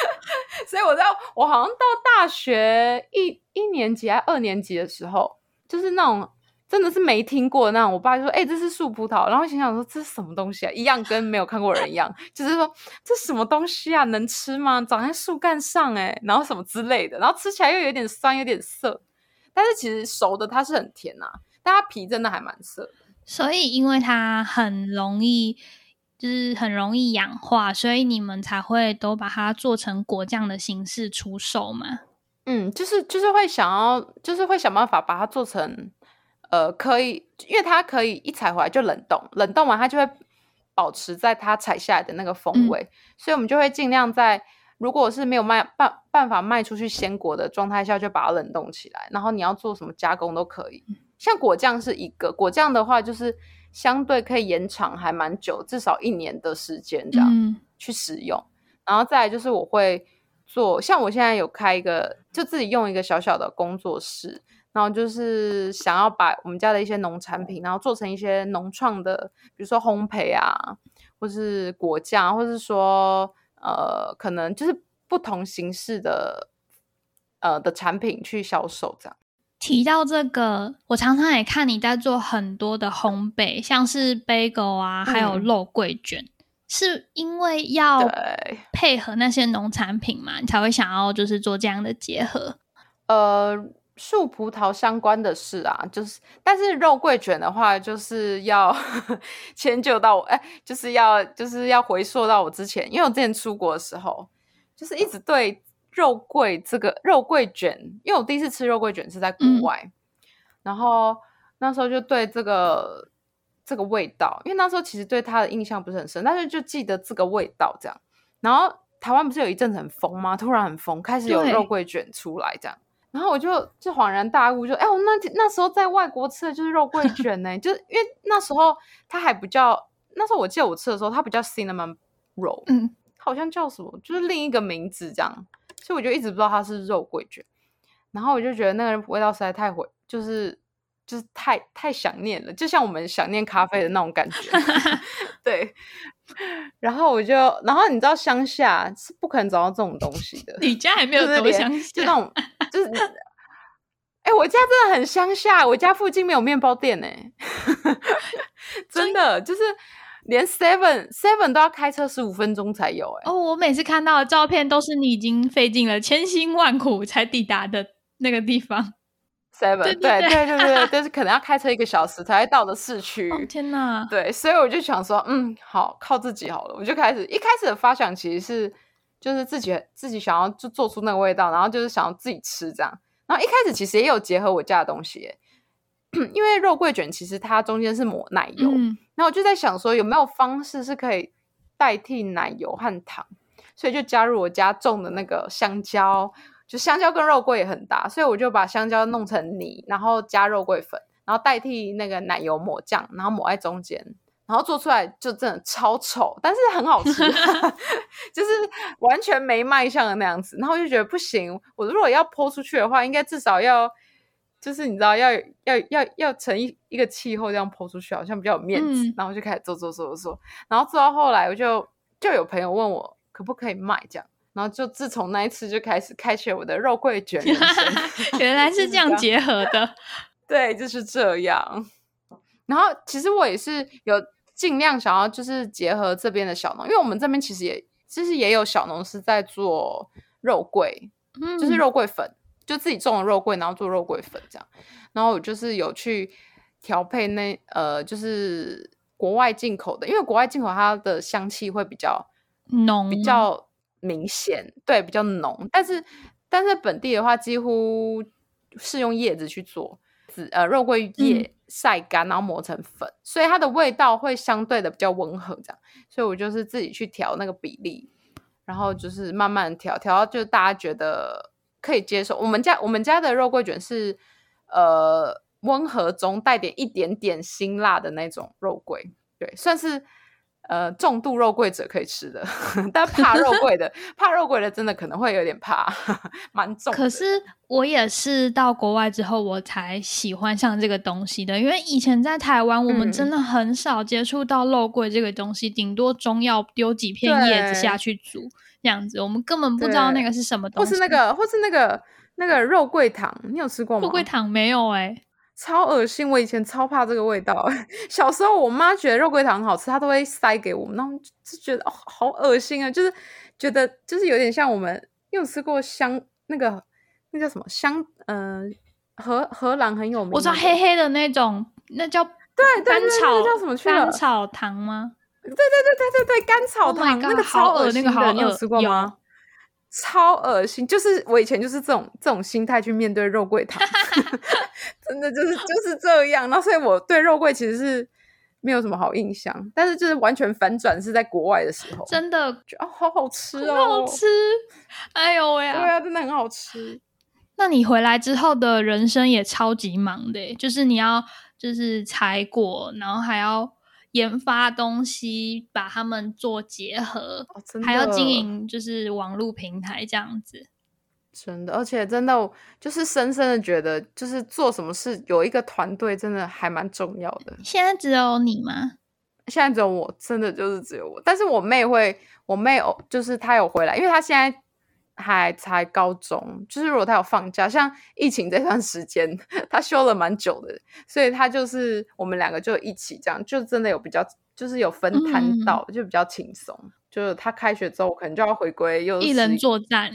所以我在我好像到大学一一年级还二年级的时候，就是那种。真的是没听过那样，我爸就说：“哎，这是树葡萄。”然后心想说：“这是什么东西啊？一样跟没有看过人一样，就是说这什么东西啊？能吃吗？长在树干上哎，然后什么之类的，然后吃起来又有点酸，有点涩。但是其实熟的它是很甜呐，但它皮真的还蛮涩。所以因为它很容易，就是很容易氧化，所以你们才会都把它做成果酱的形式出售嘛？嗯，就是就是会想要，就是会想办法把它做成。呃，可以，因为它可以一采回来就冷冻，冷冻完它就会保持在它采下来的那个风味，所以我们就会尽量在如果是没有卖办办法卖出去鲜果的状态下，就把它冷冻起来，然后你要做什么加工都可以。像果酱是一个果酱的话，就是相对可以延长还蛮久，至少一年的时间这样去使用。然后再来就是我会做，像我现在有开一个，就自己用一个小小的工作室。然后就是想要把我们家的一些农产品，然后做成一些农创的，比如说烘焙啊，或是果酱，或是说呃，可能就是不同形式的呃的产品去销售这样。提到这个，我常常也看你在做很多的烘焙，像是 bagel 啊，还有肉桂卷，是因为要配合那些农产品嘛，你才会想要就是做这样的结合？呃，树葡萄相关的事啊，就是但是肉桂卷的话，就是要 迁就到我，哎，就是要就是要回溯到我之前，因为我之前出国的时候，就是一直对。肉桂这个肉桂卷，因为我第一次吃肉桂卷是在国外，然后那时候就对这个这个味道，因为那时候其实对它的印象不是很深，但是就记得这个味道这样。然后台湾不是有一阵子很疯吗？突然很疯，开始有肉桂卷出来这样，然后我就就恍然大悟，就哎，我那那时候在外国吃的就是肉桂卷呢，就是因为那时候它还不叫，那时候我记得我吃的时候它不叫 cinnamon roll，嗯，好像叫什么，就是另一个名字这样。所以我就一直不知道它是肉桂卷，然后我就觉得那个味道实在太回，就是就是太太想念了，就像我们想念咖啡的那种感觉。对，然后我就，然后你知道乡下是不可能找到这种东西的。你家还没有多乡下，就那种，就是，哎，我家真的很乡下，我家附近没有面包店呢，真的就是。连 Seven Seven 都要开车十五分钟才有哎！哦，我每次看到的照片都是你已经费尽了千辛万苦才抵达的那个地方。Seven 对对对对对，但是可能要开车一个小时才会到的市区。天哪！对，所以我就想说，嗯，好，靠自己好了。我就开始一开始的发想其实是就是自己自己想要就做出那个味道，然后就是想要自己吃这样。然后一开始其实也有结合我家的东西。因为肉桂卷其实它中间是抹奶油，然后我就在想说有没有方式是可以代替奶油和糖，所以就加入我家种的那个香蕉，就香蕉跟肉桂也很搭，所以我就把香蕉弄成泥，然后加肉桂粉，然后代替那个奶油抹酱，然后抹在中间，然后做出来就真的超丑，但是很好吃，就是完全没卖相的那样子，然后我就觉得不行，我如果要泼出去的话，应该至少要。就是你知道要要要要成一一个气候这样抛出去，好像比较有面子，然后就开始做做做做，然后做到后来，我就就有朋友问我可不可以卖这样，然后就自从那一次就开始开启我的肉桂卷人生。原来是这样结合的，对，就是这样。然后其实我也是有尽量想要就是结合这边的小农，因为我们这边其实也其实也有小农是在做肉桂，嗯就是肉桂粉。就自己种的肉桂，然后做肉桂粉这样，然后我就是有去调配那呃，就是国外进口的，因为国外进口它的香气会比较浓，比较明显，对，比较浓。但是但是本地的话，几乎是用叶子去做，紫呃肉桂叶晒干，然后磨成粉，所以它的味道会相对的比较温和这样。所以我就是自己去调那个比例，然后就是慢慢调，调到就大家觉得。可以接受，我们家我们家的肉桂卷是呃温和中带点一点点辛辣的那种肉桂，对，算是呃重度肉桂者可以吃的，但怕肉桂的 怕肉桂的真的可能会有点怕，蛮重。可是我也是到国外之后我才喜欢上这个东西的，因为以前在台湾我们真的很少接触到肉桂这个东西，顶多中药丢几片叶子下去煮。这样子，我们根本不知道那个是什么东西，或是那个，或是那个那个肉桂糖，你有吃过吗？肉桂糖没有哎，超恶心！我以前超怕这个味道。小时候，我妈觉得肉桂糖很好吃，她都会塞给我们，然后就觉得哦，好恶心啊！就是觉得就是有点像我们，有吃过香那个那叫什么香？嗯，荷荷兰很有名，我知道黑黑的那种，那叫对甘草叫什么？甘草糖吗？对对对对对对，甘草糖那个超恶心的，你有吃过吗？超恶心，就是我以前就是这种这种心态去面对肉桂糖，真的就是就是这样。那所以我对肉桂其实是没有什么好印象，但是就是完全反转是在国外的时候，真的觉得好好吃哦，好吃！哎呦喂，对啊，真的很好吃。那你回来之后的人生也超级忙的，就是你要就是采果，然后还要。研发东西，把他们做结合，还要经营，就是网络平台这样子。真的，而且真的就是深深的觉得，就是做什么事有一个团队，真的还蛮重要的。现在只有你吗？现在只有我，真的就是只有我。但是我妹会，我妹哦，就是她有回来，因为她现在还才高中，就是如果他有放假，像疫情这段时间，他休了蛮久的，所以他就是我们两个就一起这样，就真的有比较，就是有分摊到，就比较轻松。就是他开学之后，可能就要回归又一人作战。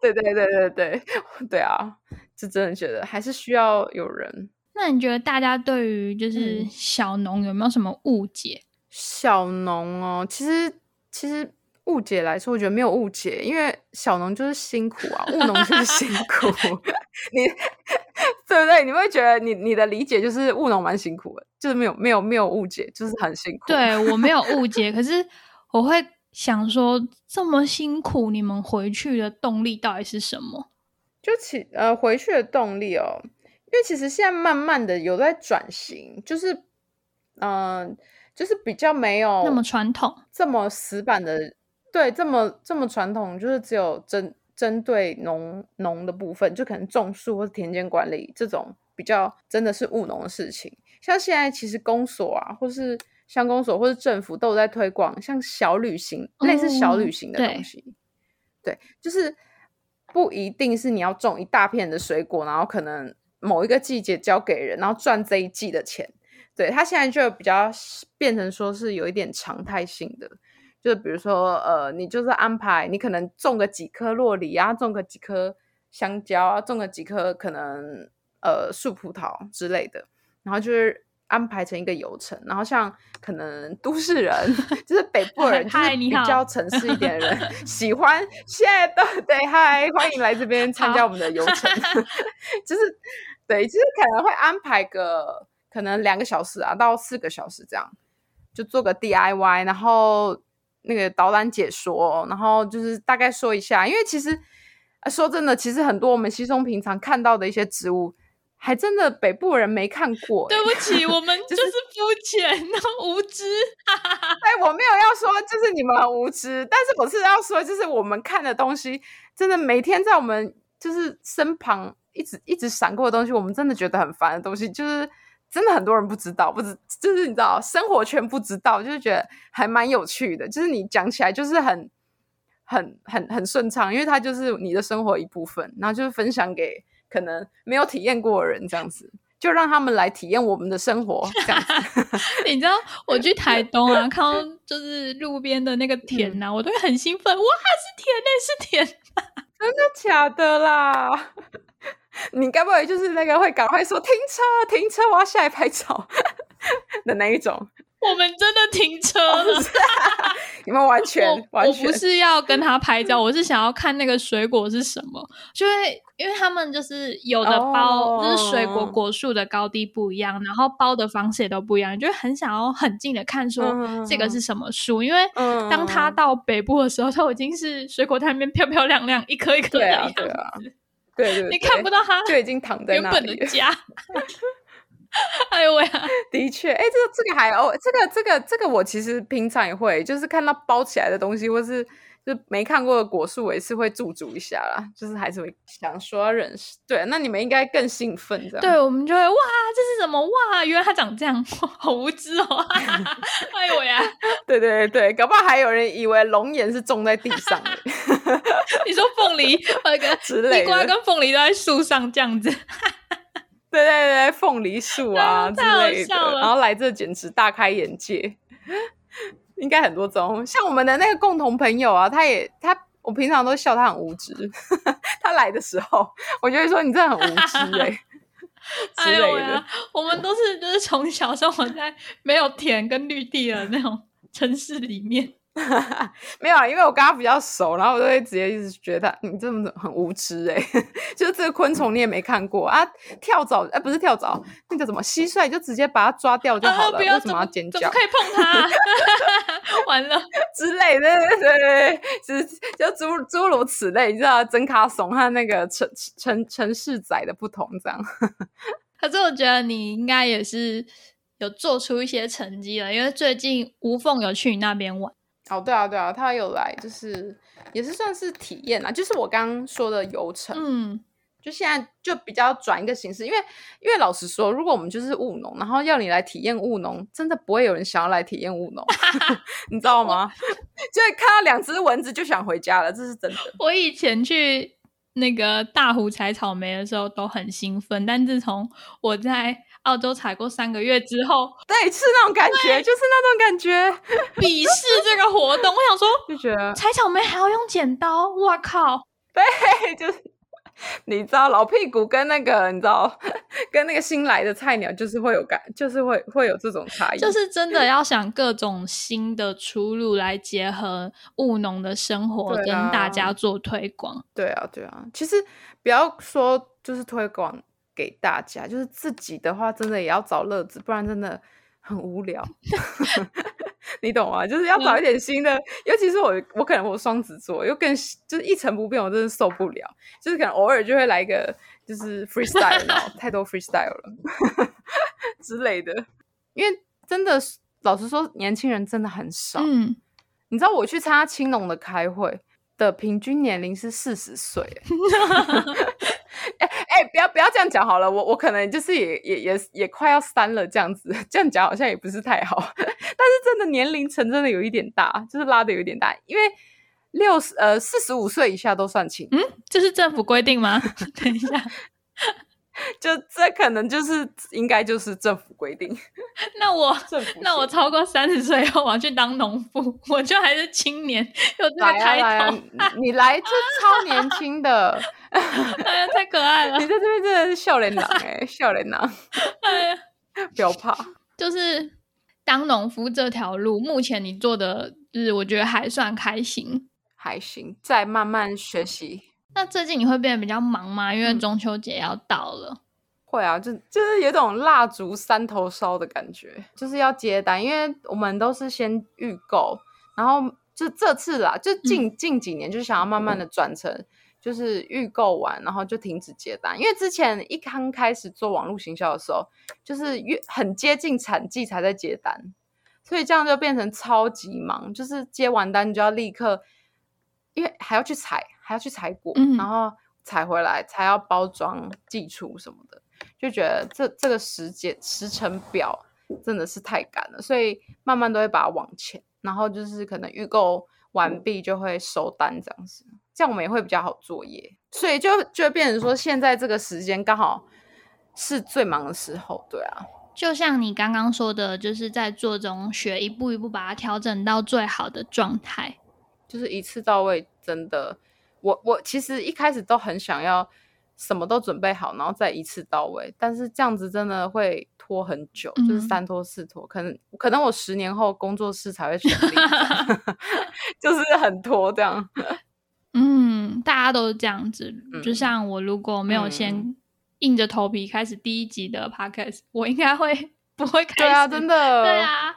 对对对对对 对啊！就真的觉得还是需要有人。那你觉得大家对于就是小农有没有什么误解？小农哦，其实其实误解来说，我觉得没有误解，因为小农就是辛苦啊，务农就是辛苦。你 对不对？你会觉得你你的理解就是务农蛮辛苦的，就是没有没有没有误解，就是很辛苦。对我没有误 解，可是我会想说，这么辛苦，你们回去的动力到底是什么？就其呃回去的动力哦，因为其实现在慢慢的有在转型，就是嗯，就是比较没有那么传统，这么死板的，对，这么这么传统，就是只有针针对农农的部分，就可能种树或者田间管理这种比较真的是务农的事情。像现在其实公所啊，或是乡公所或是政府都有在推广，像小旅行类似小旅行的东西，对，就是。不一定是你要种一大片的水果，然后可能某一个季节交给人，然后赚这一季的钱。对他现在就比较变成说是有一点常态性的，就比如说呃，你就是安排你可能种个几颗洛梨啊，种个几颗香蕉啊，种个几颗可能呃树葡萄之类的，然后就是。安排成一个游程，然后像可能都市人，就是北部人，就是比较城市一点的人，喜欢现在的对嗨，欢迎来这边参加我们的游程，就是对，就是可能会安排个可能两个小时啊到四个小时这样，就做个 DIY，然后那个导览解说，然后就是大概说一下，因为其实说真的，其实很多我们稀松平常看到的一些植物。还真的北部人没看过，对不起，我们 就是肤浅、无知。哎，我没有要说就是你们很无知，但是我是要说，就是我们看的东西，真的每天在我们就是身旁一直一直闪过的东西，我们真的觉得很烦的东西，就是真的很多人不知道，不知就是你知道生活圈不知道，就是觉得还蛮有趣的，就是你讲起来就是很很很很顺畅，因为它就是你的生活一部分，然后就是分享给。可能没有体验过的人，这样子就让他们来体验我们的生活。这样子，你知道我去台东啊，看到就是路边的那个田呐，我都会很兴奋。哇，是田嘞，是田！真的假的啦？你该不会就是那个会赶快说停车，停车，我要下来拍照的那一种？我们真的停车了，你们完全完全不是要跟他拍照，我是想要看那个水果是什么，就会因为他们就是有的包就是水果果树的高低不一样，然后包的方式也都不一样，就很想要很近的看说这个是什么树，因为当他到北部的时候，他已经是水果摊边漂漂亮亮一颗一颗的样子，对对，你看不到它就已经躺在原本的家。哎呦喂！的确，哎，这个这个还哦，这个这个这个我其实平常也会，就是看到包起来的东西，或是就没看过的果树，我也是会驻足一下啦，就是还是会想说认识。对，那你们应该更兴奋，这样。对，我们就会哇，这是什么哇？原来它长这样，好无知哦！哎呦呀！对对对搞不好还有人以为龙眼是种在地上的。你说凤梨那个地瓜跟凤梨都在树上这样子。对对对，凤梨树啊之类的，然后来这简直大开眼界。应该很多种，像我们的那个共同朋友啊，他也他，我平常都笑他很无知。他来的时候，我就会说你真的很无知 哎。哎呦呀，我们都是就是从小生活在没有田跟绿地的那种城市里面。没有啊，因为我跟他比较熟，然后我就会直接一直觉得你这么很无知哎，就是这个昆虫你也没看过啊，跳蚤哎不是跳蚤，那个什么蟋蟀就直接把它抓掉就好了，为什么要尖叫？可以碰它？完了之类的，对对对，就是就诸诸如此类，你知道真卡怂和那个城城城市仔的不同这样。可是我觉得你应该也是有做出一些成绩了，因为最近无缝有去你那边玩。哦，对啊，对啊，他有来，就是也是算是体验啊，就是我刚刚说的游程，嗯，就现在就比较转一个形式，因为因为老实说，如果我们就是务农，然后要你来体验务农，真的不会有人想要来体验务农，你知道吗？就会看到两只蚊子就想回家了，这是真的。我以前去那个大湖采草莓的时候都很兴奋，但自从我在澳洲采过三个月之后，对，是那种感觉，就是那种感觉，鄙视这个活动。我想说，就觉得采草莓还要用剪刀，哇靠！对，就是你知道老屁股跟那个你知道跟那个新来的菜鸟就是会有感，就是会会有这种差异，就是真的 要想各种新的出路来结合务农的生活，跟大家做推广。对啊，对啊，其实不要说就是推广给大家，就是自己的话，真的也要找乐子，不然真的很无聊。你懂吗？就是要找一点新的，尤其是我，我可能我双子座又更就是一成不变，我真的受不了。就是可能偶尔就会来一个就是 freestyle，然后 太多 freestyle 了 之类的。因为真的老实说，年轻人真的很少。嗯，你知道我去参加青农的开会的平均年龄是四十岁。哎哎，不要不要这样讲好了，我我可能就是也也也也快要三了，这样子 这样讲好像也不是太好。但是真的年龄层真的有一点大，就是拉的有点大，因为六十呃四十五岁以下都算轻。嗯，这是政府规定吗？等一下。就这可能就是应该就是政府规定。那我那我超过三十岁后我要去当农夫，我就还是青年，有这个抬头。你来就超年轻的，哎呀，太可爱了！你在这边真的是笑脸郎哎，笑脸郎。哎呀，不要怕，就是当农夫这条路，目前你做的，就是我觉得还算开心，还行，再慢慢学习。那最近你会变得比较忙吗？因为中秋节要到了。会啊，就就是有种蜡烛三头烧的感觉，就是要接单，因为我们都是先预购，然后就这次啦，就近近几年就想要慢慢的转成，就是预购完，然后就停止接单，因为之前一刚开始做网络行销的时候，就是越很接近产季才在接单，所以这样就变成超级忙，就是接完单就要立刻，因为还要去采。还要去采果，然后采回来才要包装寄出什么的，就觉得这这个时间时程表真的是太赶了，所以慢慢都会把它往前，然后就是可能预购完毕就会收单这样子，这样我们也会比较好作业，所以就就变成说现在这个时间刚好是最忙的时候，对啊，就像你刚刚说的，就是在做中学，一步一步把它调整到最好的状态，就是一次到位，真的。我我其实一开始都很想要什么都准备好，然后再一次到位，但是这样子真的会拖很久，就是三拖四拖，可能可能我十年后工作室才会成立，就是很拖这样。嗯，大家都是这样子，就像我如果没有先硬着头皮开始第一集的 podcast，我应该会不会开始？对啊，真的，对啊，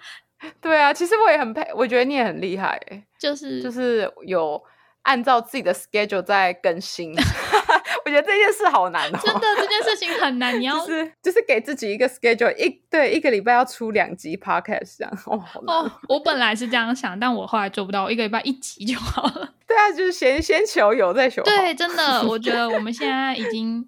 对啊，其实我也很佩，我觉得你也很厉害，就是就是有。按照自己的 schedule 在更新，我觉得这件事好难哦。真的，这件事情很难。你要 就是就是给自己一个 schedule，一对一个礼拜要出两集 podcast 这样。哦，哦，我本来是这样想，但我后来做不到，我一个礼拜一集就好了。对啊，就是先先求有再求对，真的，我觉得我们现在已经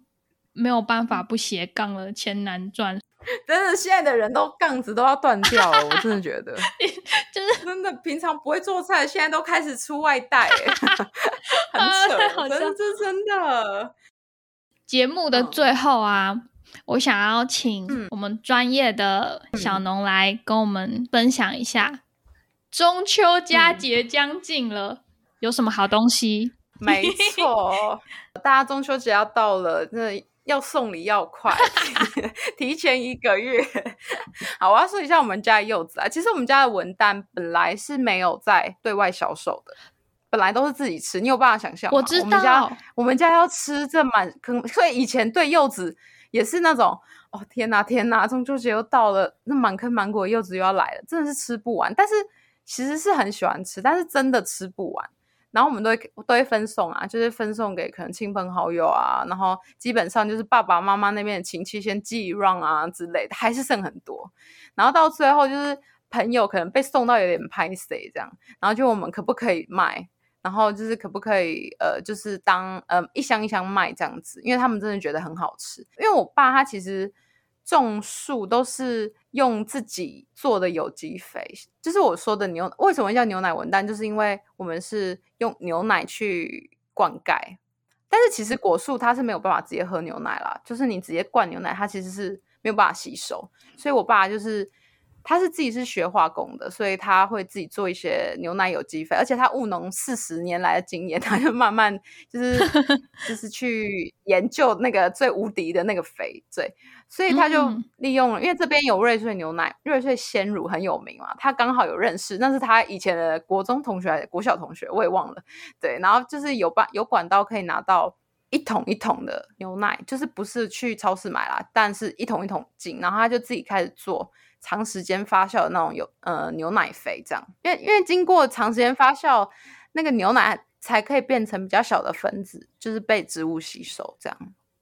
没有办法不斜杠了，钱难赚。真的，现在的人都杠子都要断掉了，我真的觉得，就是真的，平常不会做菜，现在都开始出外带，很扯，真的，这真的。节目的最后啊，我想要请我们专业的小农来跟我们分享一下，中秋佳节将近了，有什么好东西？没错，大家中秋节要到了，那。要送礼要快，提前一个月。好，我要说一下我们家的柚子啊。其实我们家的文旦本来是没有在对外销售的，本来都是自己吃。你有办法想象吗？我知道。我们家我们家要吃这满坑，所以以前对柚子也是那种哦天哪天哪，中秋节又到了，那满坑满谷的柚子又要来了，真的是吃不完。但是其实是很喜欢吃，但是真的吃不完。然后我们都会都会分送啊，就是分送给可能亲朋好友啊，然后基本上就是爸爸妈妈那边的亲戚先寄一 run 啊之类的，还是剩很多。然后到最后就是朋友可能被送到有点拍 C 这样，然后就我们可不可以卖？然后就是可不可以呃，就是当呃一箱一箱卖这样子，因为他们真的觉得很好吃。因为我爸他其实种树都是用自己做的有机肥，就是我说的牛为什么叫牛奶文旦，就是因为我们是用牛奶去灌溉，但是其实果树它是没有办法直接喝牛奶啦，就是你直接灌牛奶，它其实是没有办法吸收，所以我爸就是。他是自己是学化工的，所以他会自己做一些牛奶有机肥，而且他务农四十年来的经验，他就慢慢就是 就是去研究那个最无敌的那个肥，对，所以他就利用了，因为这边有瑞穗牛奶、瑞穗鲜乳很有名嘛，他刚好有认识，那是他以前的国中同学还是国小同学，我也忘了，对，然后就是有办有管道可以拿到一桶一桶的牛奶，就是不是去超市买啦，但是一桶一桶进，然后他就自己开始做。长时间发酵的那种有呃牛奶肥这样，因为因为经过长时间发酵，那个牛奶才可以变成比较小的分子，就是被植物吸收这样。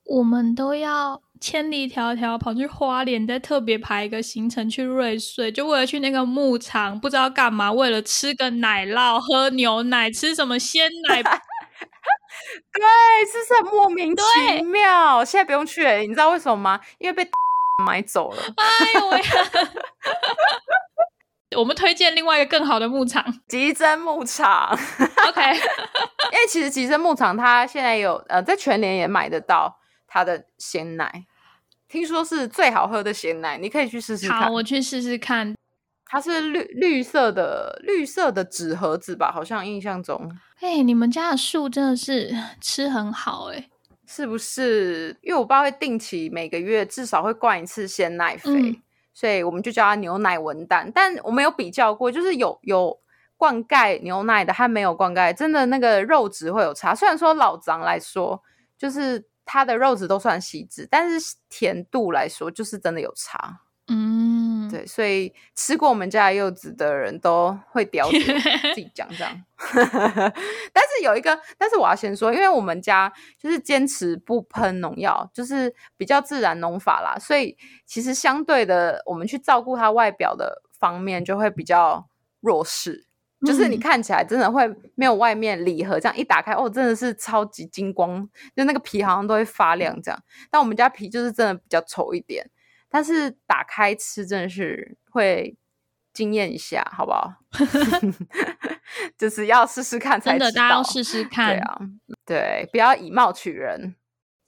我们都要千里迢迢跑去花莲，再特别排一个行程去瑞穗，就为了去那个牧场，不知道干嘛，为了吃个奶酪、喝牛奶、吃什么鲜奶。对，是不是很莫名其妙？现在不用去，你知道为什么吗？因为被。买走了，哎呦喂！我们推荐另外一个更好的牧场——吉珍牧场。OK，因为其实吉珍牧场它现在有呃，在全年也买得到它的鲜奶，听说是最好喝的鲜奶，你可以去试试看。好，我去试试看。它是绿绿色的绿色的纸盒子吧？好像印象中。哎，你们家的树真的是吃很好哎。是不是？因为我爸会定期每个月至少会灌一次鲜奶肥，所以我们就叫它牛奶文旦。但我没有比较过，就是有有灌溉牛奶的，它没有灌溉，真的那个肉质会有差。虽然说老张来说，就是它的肉质都算细致，但是甜度来说，就是真的有差。嗯，对，所以吃过我们家柚子的人都会 叼自己讲这样。但是有一个，但是我要先说，因为我们家就是坚持不喷农药，就是比较自然农法啦，所以其实相对的，我们去照顾它外表的方面就会比较弱势。就是你看起来真的会没有外面礼盒这样一打开，哦，真的是超级金光，就那个皮好像都会发亮这样。但我们家皮就是真的比较丑一点。但是打开吃真的是会惊艳一下，好不好？就是要试试看才知道。真的，大家要试试看。对啊，对，不要以貌取人。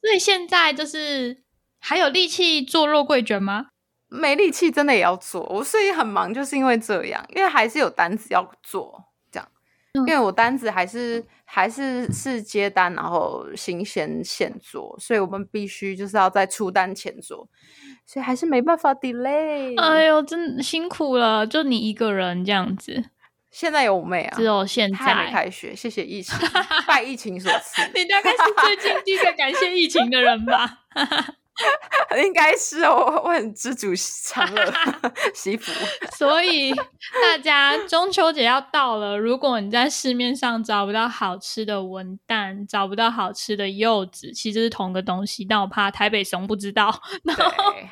所以现在就是还有力气做肉桂卷吗？没力气，真的也要做。我所以很忙，就是因为这样，因为还是有单子要做，这样。因为我单子还是还是是接单，然后新鲜现做，所以我们必须就是要在出单前做。所以还是没办法 delay。哎呦，真辛苦了，就你一个人这样子。现在有我妹啊，只有现在还没开学，谢谢疫情，拜疫情所赐。你大概是最近第一个感谢疫情的人吧？应该是哦，我很知足常乐，惜福。所以大家中秋节要到了，如果你在市面上找不到好吃的文旦，找不到好吃的柚子，其实是同个东西，但我怕台北熊不知道。对，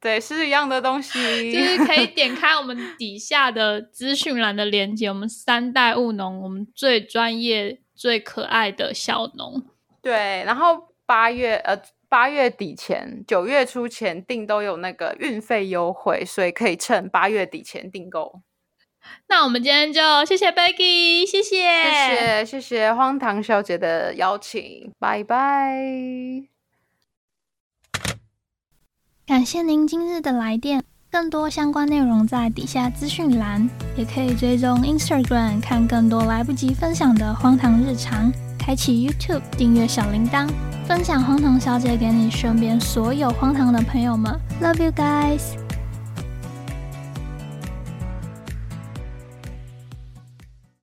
对，是一样的东西。就是可以点开我们底下的资讯栏的链接，我们三代务农，我们最专业、最可爱的小农。对，然后八月呃。八月底前、九月初前订都有那个运费优惠，所以可以趁八月底前订购。那我们今天就谢谢 Becky，谢谢，谢谢，谢谢荒唐小姐的邀请，拜拜。感谢您今日的来电，更多相关内容在底下资讯栏，也可以追踪 Instagram 看更多来不及分享的荒唐日常。开启 YouTube，订阅小铃铛，分享荒唐小姐给你身边所有荒唐的朋友们。Love you guys。